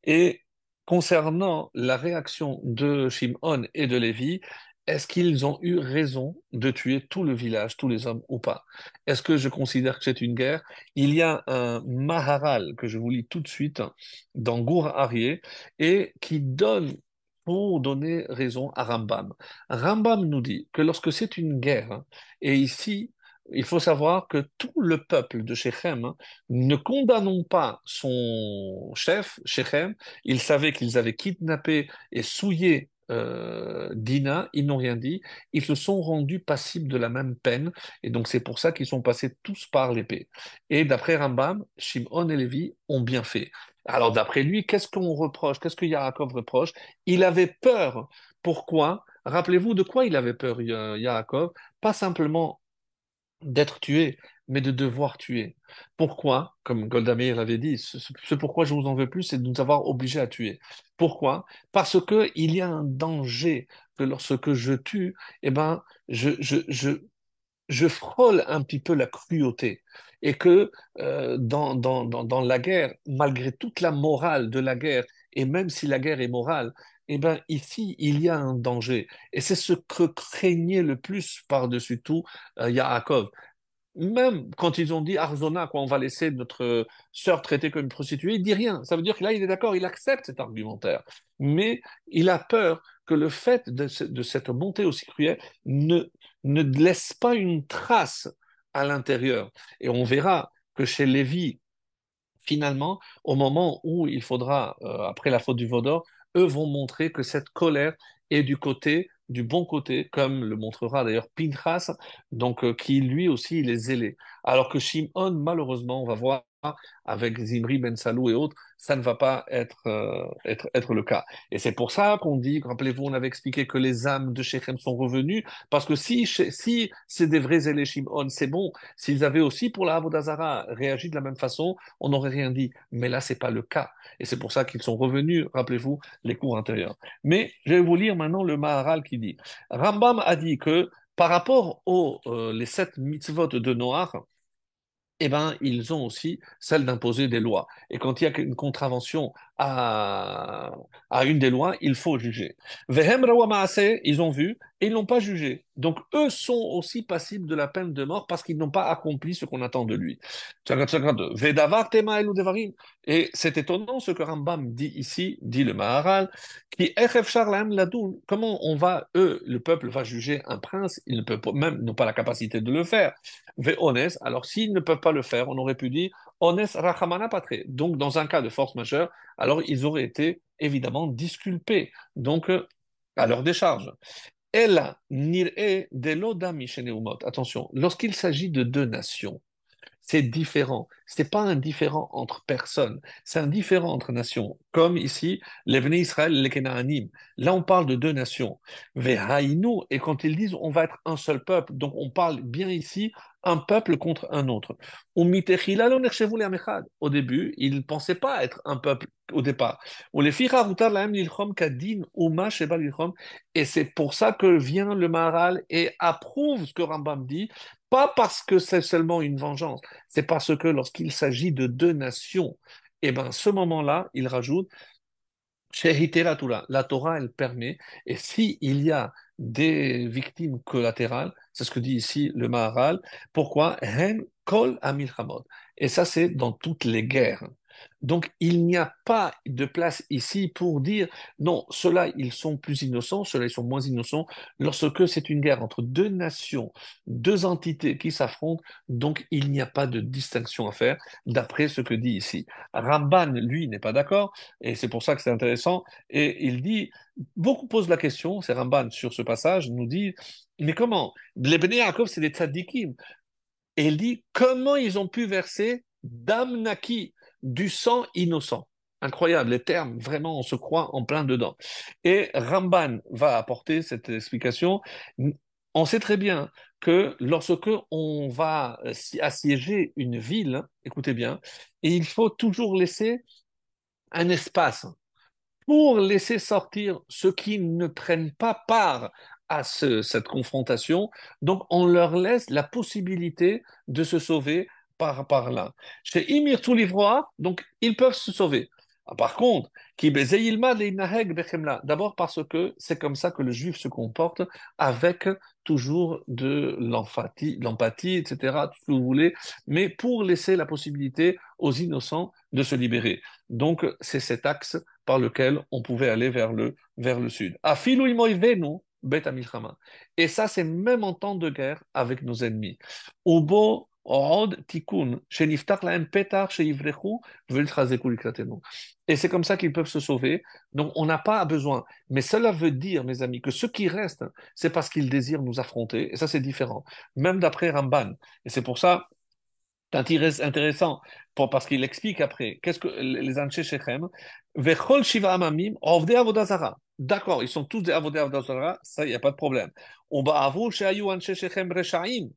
Et concernant la réaction de Shimon et de Lévi, est-ce qu'ils ont eu raison de tuer tout le village, tous les hommes ou pas? Est-ce que je considère que c'est une guerre? Il y a un Maharal que je vous lis tout de suite dans Gour Arié et qui donne pour donner raison à Rambam. Rambam nous dit que lorsque c'est une guerre, et ici il faut savoir que tout le peuple de Shechem hein, ne condamnons pas son chef, Shechem. Ils savaient qu'ils avaient kidnappé et souillé euh, Dina, ils n'ont rien dit. Ils se sont rendus passibles de la même peine. Et donc c'est pour ça qu'ils sont passés tous par l'épée. Et d'après Rambam, Shimon et Lévi ont bien fait. Alors d'après lui, qu'est-ce qu'on reproche? Qu'est-ce que Yaakov reproche? Il avait peur. Pourquoi? Rappelez-vous de quoi il avait peur, Yaakov? Pas simplement d'être tué, mais de devoir tuer. Pourquoi Comme Golda Meir l'avait dit, ce, pourquoi je vous en veux plus, c'est de nous avoir obligés à tuer. Pourquoi? Parce que il y a un danger que lorsque je tue, eh ben, je, je, je, je frôle un petit peu la cruauté. Et que euh, dans, dans, dans, dans la guerre, malgré toute la morale de la guerre, et même si la guerre est morale, eh bien, ici, il y a un danger. Et c'est ce que craignait le plus par-dessus tout euh, Yaakov. Même quand ils ont dit Arzona, quoi, on va laisser notre sœur traiter comme une prostituée, il dit rien. Ça veut dire que là, il est d'accord, il accepte cet argumentaire. Mais il a peur que le fait de, cette montée aussi cruelle ne, ne laisse pas une trace à l'intérieur. Et on verra que chez Lévi, finalement, au moment où il faudra, euh, après la faute du Vaudor, eux vont montrer que cette colère est du côté, du bon côté, comme le montrera d'ailleurs Pinchas, donc euh, qui lui aussi il est zélé. Alors que Shimon, malheureusement, on va voir avec Zimri, Ben Salou et autres, ça ne va pas être, euh, être, être le cas. Et c'est pour ça qu'on dit, rappelez-vous, on avait expliqué que les âmes de Shechem sont revenues, parce que si, si c'est des vrais zélés Shimon, c'est bon. S'ils avaient aussi pour la Avodazara réagi de la même façon, on n'aurait rien dit. Mais là, c'est pas le cas. Et c'est pour ça qu'ils sont revenus, rappelez-vous, les cours intérieurs. Mais je vais vous lire maintenant le Maharal qui dit, Rambam a dit que par rapport aux euh, les sept mitzvot de Noach, eh ben, ils ont aussi celle d'imposer des lois. Et quand il y a une contravention à, une des lois, il faut juger. Vehem ils ont vu et ils n'ont pas jugé. Donc eux sont aussi passibles de la peine de mort parce qu'ils n'ont pas accompli ce qu'on attend de lui. Et c'est étonnant ce que Rambam dit ici, dit le Maharal, qui comment on va, eux, le peuple va juger un prince, ils ne peuvent même n'ont pas la capacité de le faire. Alors s'ils ne peuvent pas le faire, on aurait pu dire rachamana patre. Donc dans un cas de force majeure, alors ils auraient été évidemment disculpés, donc euh, à leur décharge. Ella nir'e Attention, lorsqu'il s'agit de deux nations, c'est différent. C'est pas un différent entre personnes, c'est un différent entre nations. Comme ici, les Israël, les Kenaanim. Là, on parle de deux nations. Vehainu, et quand ils disent on va être un seul peuple, donc on parle bien ici un peuple contre un autre. Au début, ils ne pensaient pas être un peuple au départ. Et c'est pour ça que vient le Maharal et approuve ce que Rambam dit, pas parce que c'est seulement une vengeance, c'est parce que lorsqu'il s'agit de deux nations, et eh ben ce moment-là, il rajoute la Torah, elle permet, et s'il y a des victimes collatérales, c'est ce que dit ici le Maharal, pourquoi? Et ça, c'est dans toutes les guerres. Donc, il n'y a pas de place ici pour dire non, ceux-là, ils sont plus innocents, ceux-là, ils sont moins innocents, lorsque c'est une guerre entre deux nations, deux entités qui s'affrontent, donc il n'y a pas de distinction à faire, d'après ce que dit ici. Ramban, lui, n'est pas d'accord, et c'est pour ça que c'est intéressant, et il dit, beaucoup posent la question, c'est Ramban sur ce passage, nous dit, mais comment? Les Bnei Yaakov, c'est des tzadikim. Et il dit, comment ils ont pu verser Damnaki du sang innocent. Incroyable, les termes, vraiment, on se croit en plein dedans. Et Ramban va apporter cette explication. On sait très bien que lorsque on va assiéger une ville, écoutez bien, il faut toujours laisser un espace pour laisser sortir ceux qui ne prennent pas part à ce, cette confrontation. Donc, on leur laisse la possibilité de se sauver par, là. Chez Imir donc, ils peuvent se sauver. Ah, par contre, d'abord parce que c'est comme ça que le juif se comporte avec toujours de l'empathie, etc., tout ce que vous voulez, mais pour laisser la possibilité aux innocents de se libérer. Donc, c'est cet axe par lequel on pouvait aller vers le, vers le sud. Et ça, c'est même en temps de guerre avec nos ennemis. Ubo et c'est comme ça qu'ils peuvent se sauver. Donc, on n'a pas besoin. Mais cela veut dire, mes amis, que ceux qui restent, c'est parce qu'ils désirent nous affronter. Et ça, c'est différent. Même d'après Ramban. Et c'est pour ça, c'est intéressant pour, parce qu'il explique après qu'est-ce que les Anshe Shechem, Vechol Shiva Amamim, Ovde Avodazara. D'accord, ils sont tous des Avodazara, ça, il n'y a pas de problème.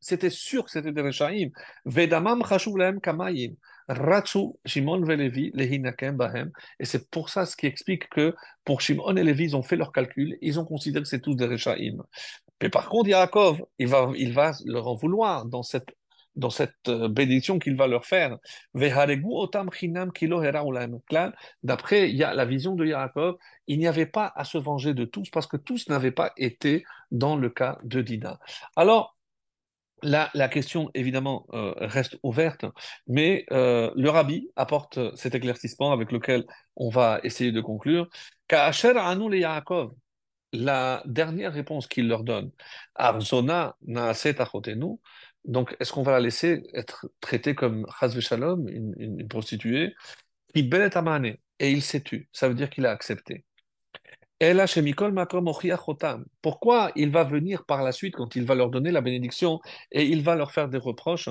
C'était sûr que c'était des Reshaim. Vedamam Chashulem Kamayim. Ratsu, Shimon Velevi, Lehinakem Bahem. Et c'est pour ça ce qui explique que pour Shimon et Levi, ils ont fait leur calcul, ils ont considéré que c'est tous des Reshaim. Mais par contre, Yaakov, il va, il va leur en vouloir dans cette dans cette euh, bénédiction qu'il va leur faire. D'après la vision de Yaakov, il n'y avait pas à se venger de tous parce que tous n'avaient pas été dans le cas de Dina. Alors, la, question, évidemment, euh, reste ouverte, mais euh, le rabbi apporte cet éclaircissement avec lequel on va essayer de conclure. La dernière réponse qu'il leur donne, Arzona naaset achotenu, donc, est-ce qu'on va la laisser être traitée comme Chazve une, prostituée, qui et il s'est tu Ça veut dire qu'il a accepté. Pourquoi il va venir par la suite quand il va leur donner la bénédiction et il va leur faire des reproches?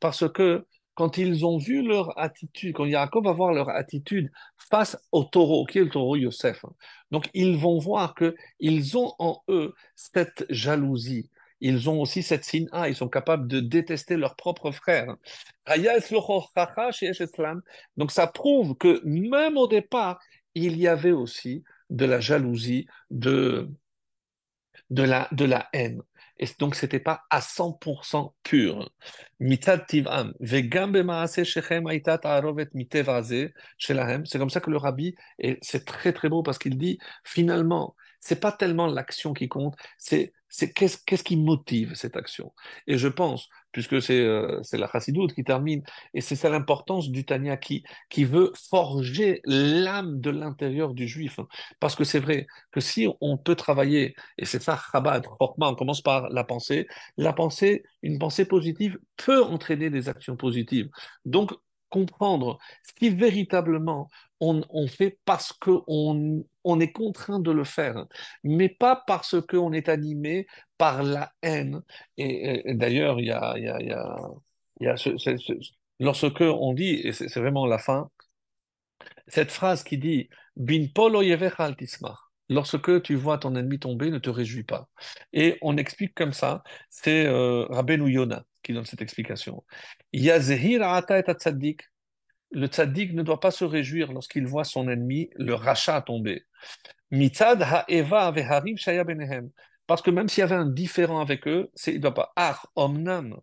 Parce que quand ils ont vu leur attitude, quand Yaakov va voir leur attitude face au taureau, qui est le taureau Yosef, donc ils vont voir que ils ont en eux cette jalousie. Ils ont aussi cette sina, ils sont capables de détester leurs propres frères. Donc ça prouve que même au départ, il y avait aussi de la jalousie, de, de, la, de la haine. Et donc, ce n'était pas à 100% pur. C'est comme ça que le rabbi, c'est très très beau parce qu'il dit, finalement, c'est pas tellement l'action qui compte, c'est c'est qu'est-ce, qu'est-ce qui motive cette action? Et je pense, puisque c'est, euh, c'est la chassidoute qui termine, et c'est ça l'importance du Tanya qui, qui veut forger l'âme de l'intérieur du juif. Parce que c'est vrai que si on peut travailler, et c'est ça Chabad, on commence par la pensée, la pensée, une pensée positive peut entraîner des actions positives. Donc, comprendre ce qui véritablement on, on fait parce qu'on on est contraint de le faire, mais pas parce qu'on est animé par la haine. Et, d'ailleurs, il y a, y a, y y a ce, ce, lorsque on dit, et c'est vraiment la fin, cette phrase qui dit Bin polo Lorsque tu vois ton ennemi tomber, ne te réjouis pas. Et on explique comme ça, c'est euh, Rabbeinu Yona qui donne cette explication. Yazehir ata et. Le tzaddik ne doit pas se réjouir lorsqu'il voit son ennemi, le rachat, tomber. Mitzad ha'eva shaya benehem. Parce que même s'il y avait un différent avec eux, il ne doit pas. Ar omnam.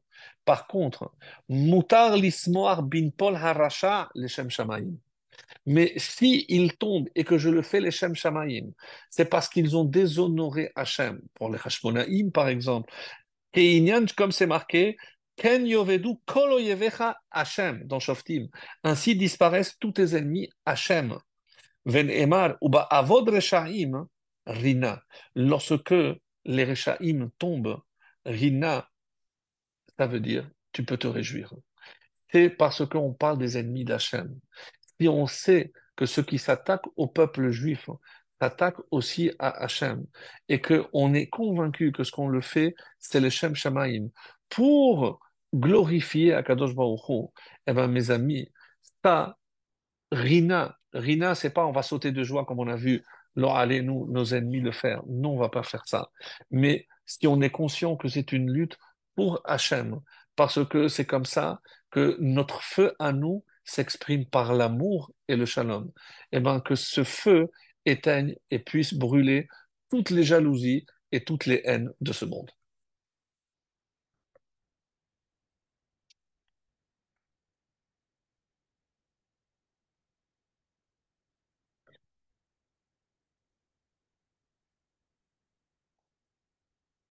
Par contre, mutar lismoar bin pol harasha leshem shamayim. Mais si il tombe et que je le fais les Shem Shamayim, c'est parce qu'ils ont déshonoré Hachem. Pour les Hashmonaïm, par exemple. Et comme c'est marqué, Ken yovedu kolo Hachem dans Shoftim. Ainsi disparaissent tous tes ennemis Hachem. Ven emar uba avod reshaim rina. Lorsque les reshaim tombent, rina, ça veut dire tu peux te réjouir. C'est parce qu'on parle des ennemis d'Hachem si on sait que ceux qui s'attaquent au peuple juif s'attaquent aussi à Hachem, et qu'on est convaincu que ce qu'on le fait, c'est le Shem Shamaim, pour glorifier Akadosh Baruch eh bien, mes amis, ça, Rina, Rina, c'est pas on va sauter de joie comme on a vu alors allez-nous, nos ennemis, le faire. Non, on va pas faire ça. Mais si on est conscient que c'est une lutte pour Hachem, parce que c'est comme ça que notre feu à nous s'exprime par l'amour et le shalom, et bien que ce feu éteigne et puisse brûler toutes les jalousies et toutes les haines de ce monde.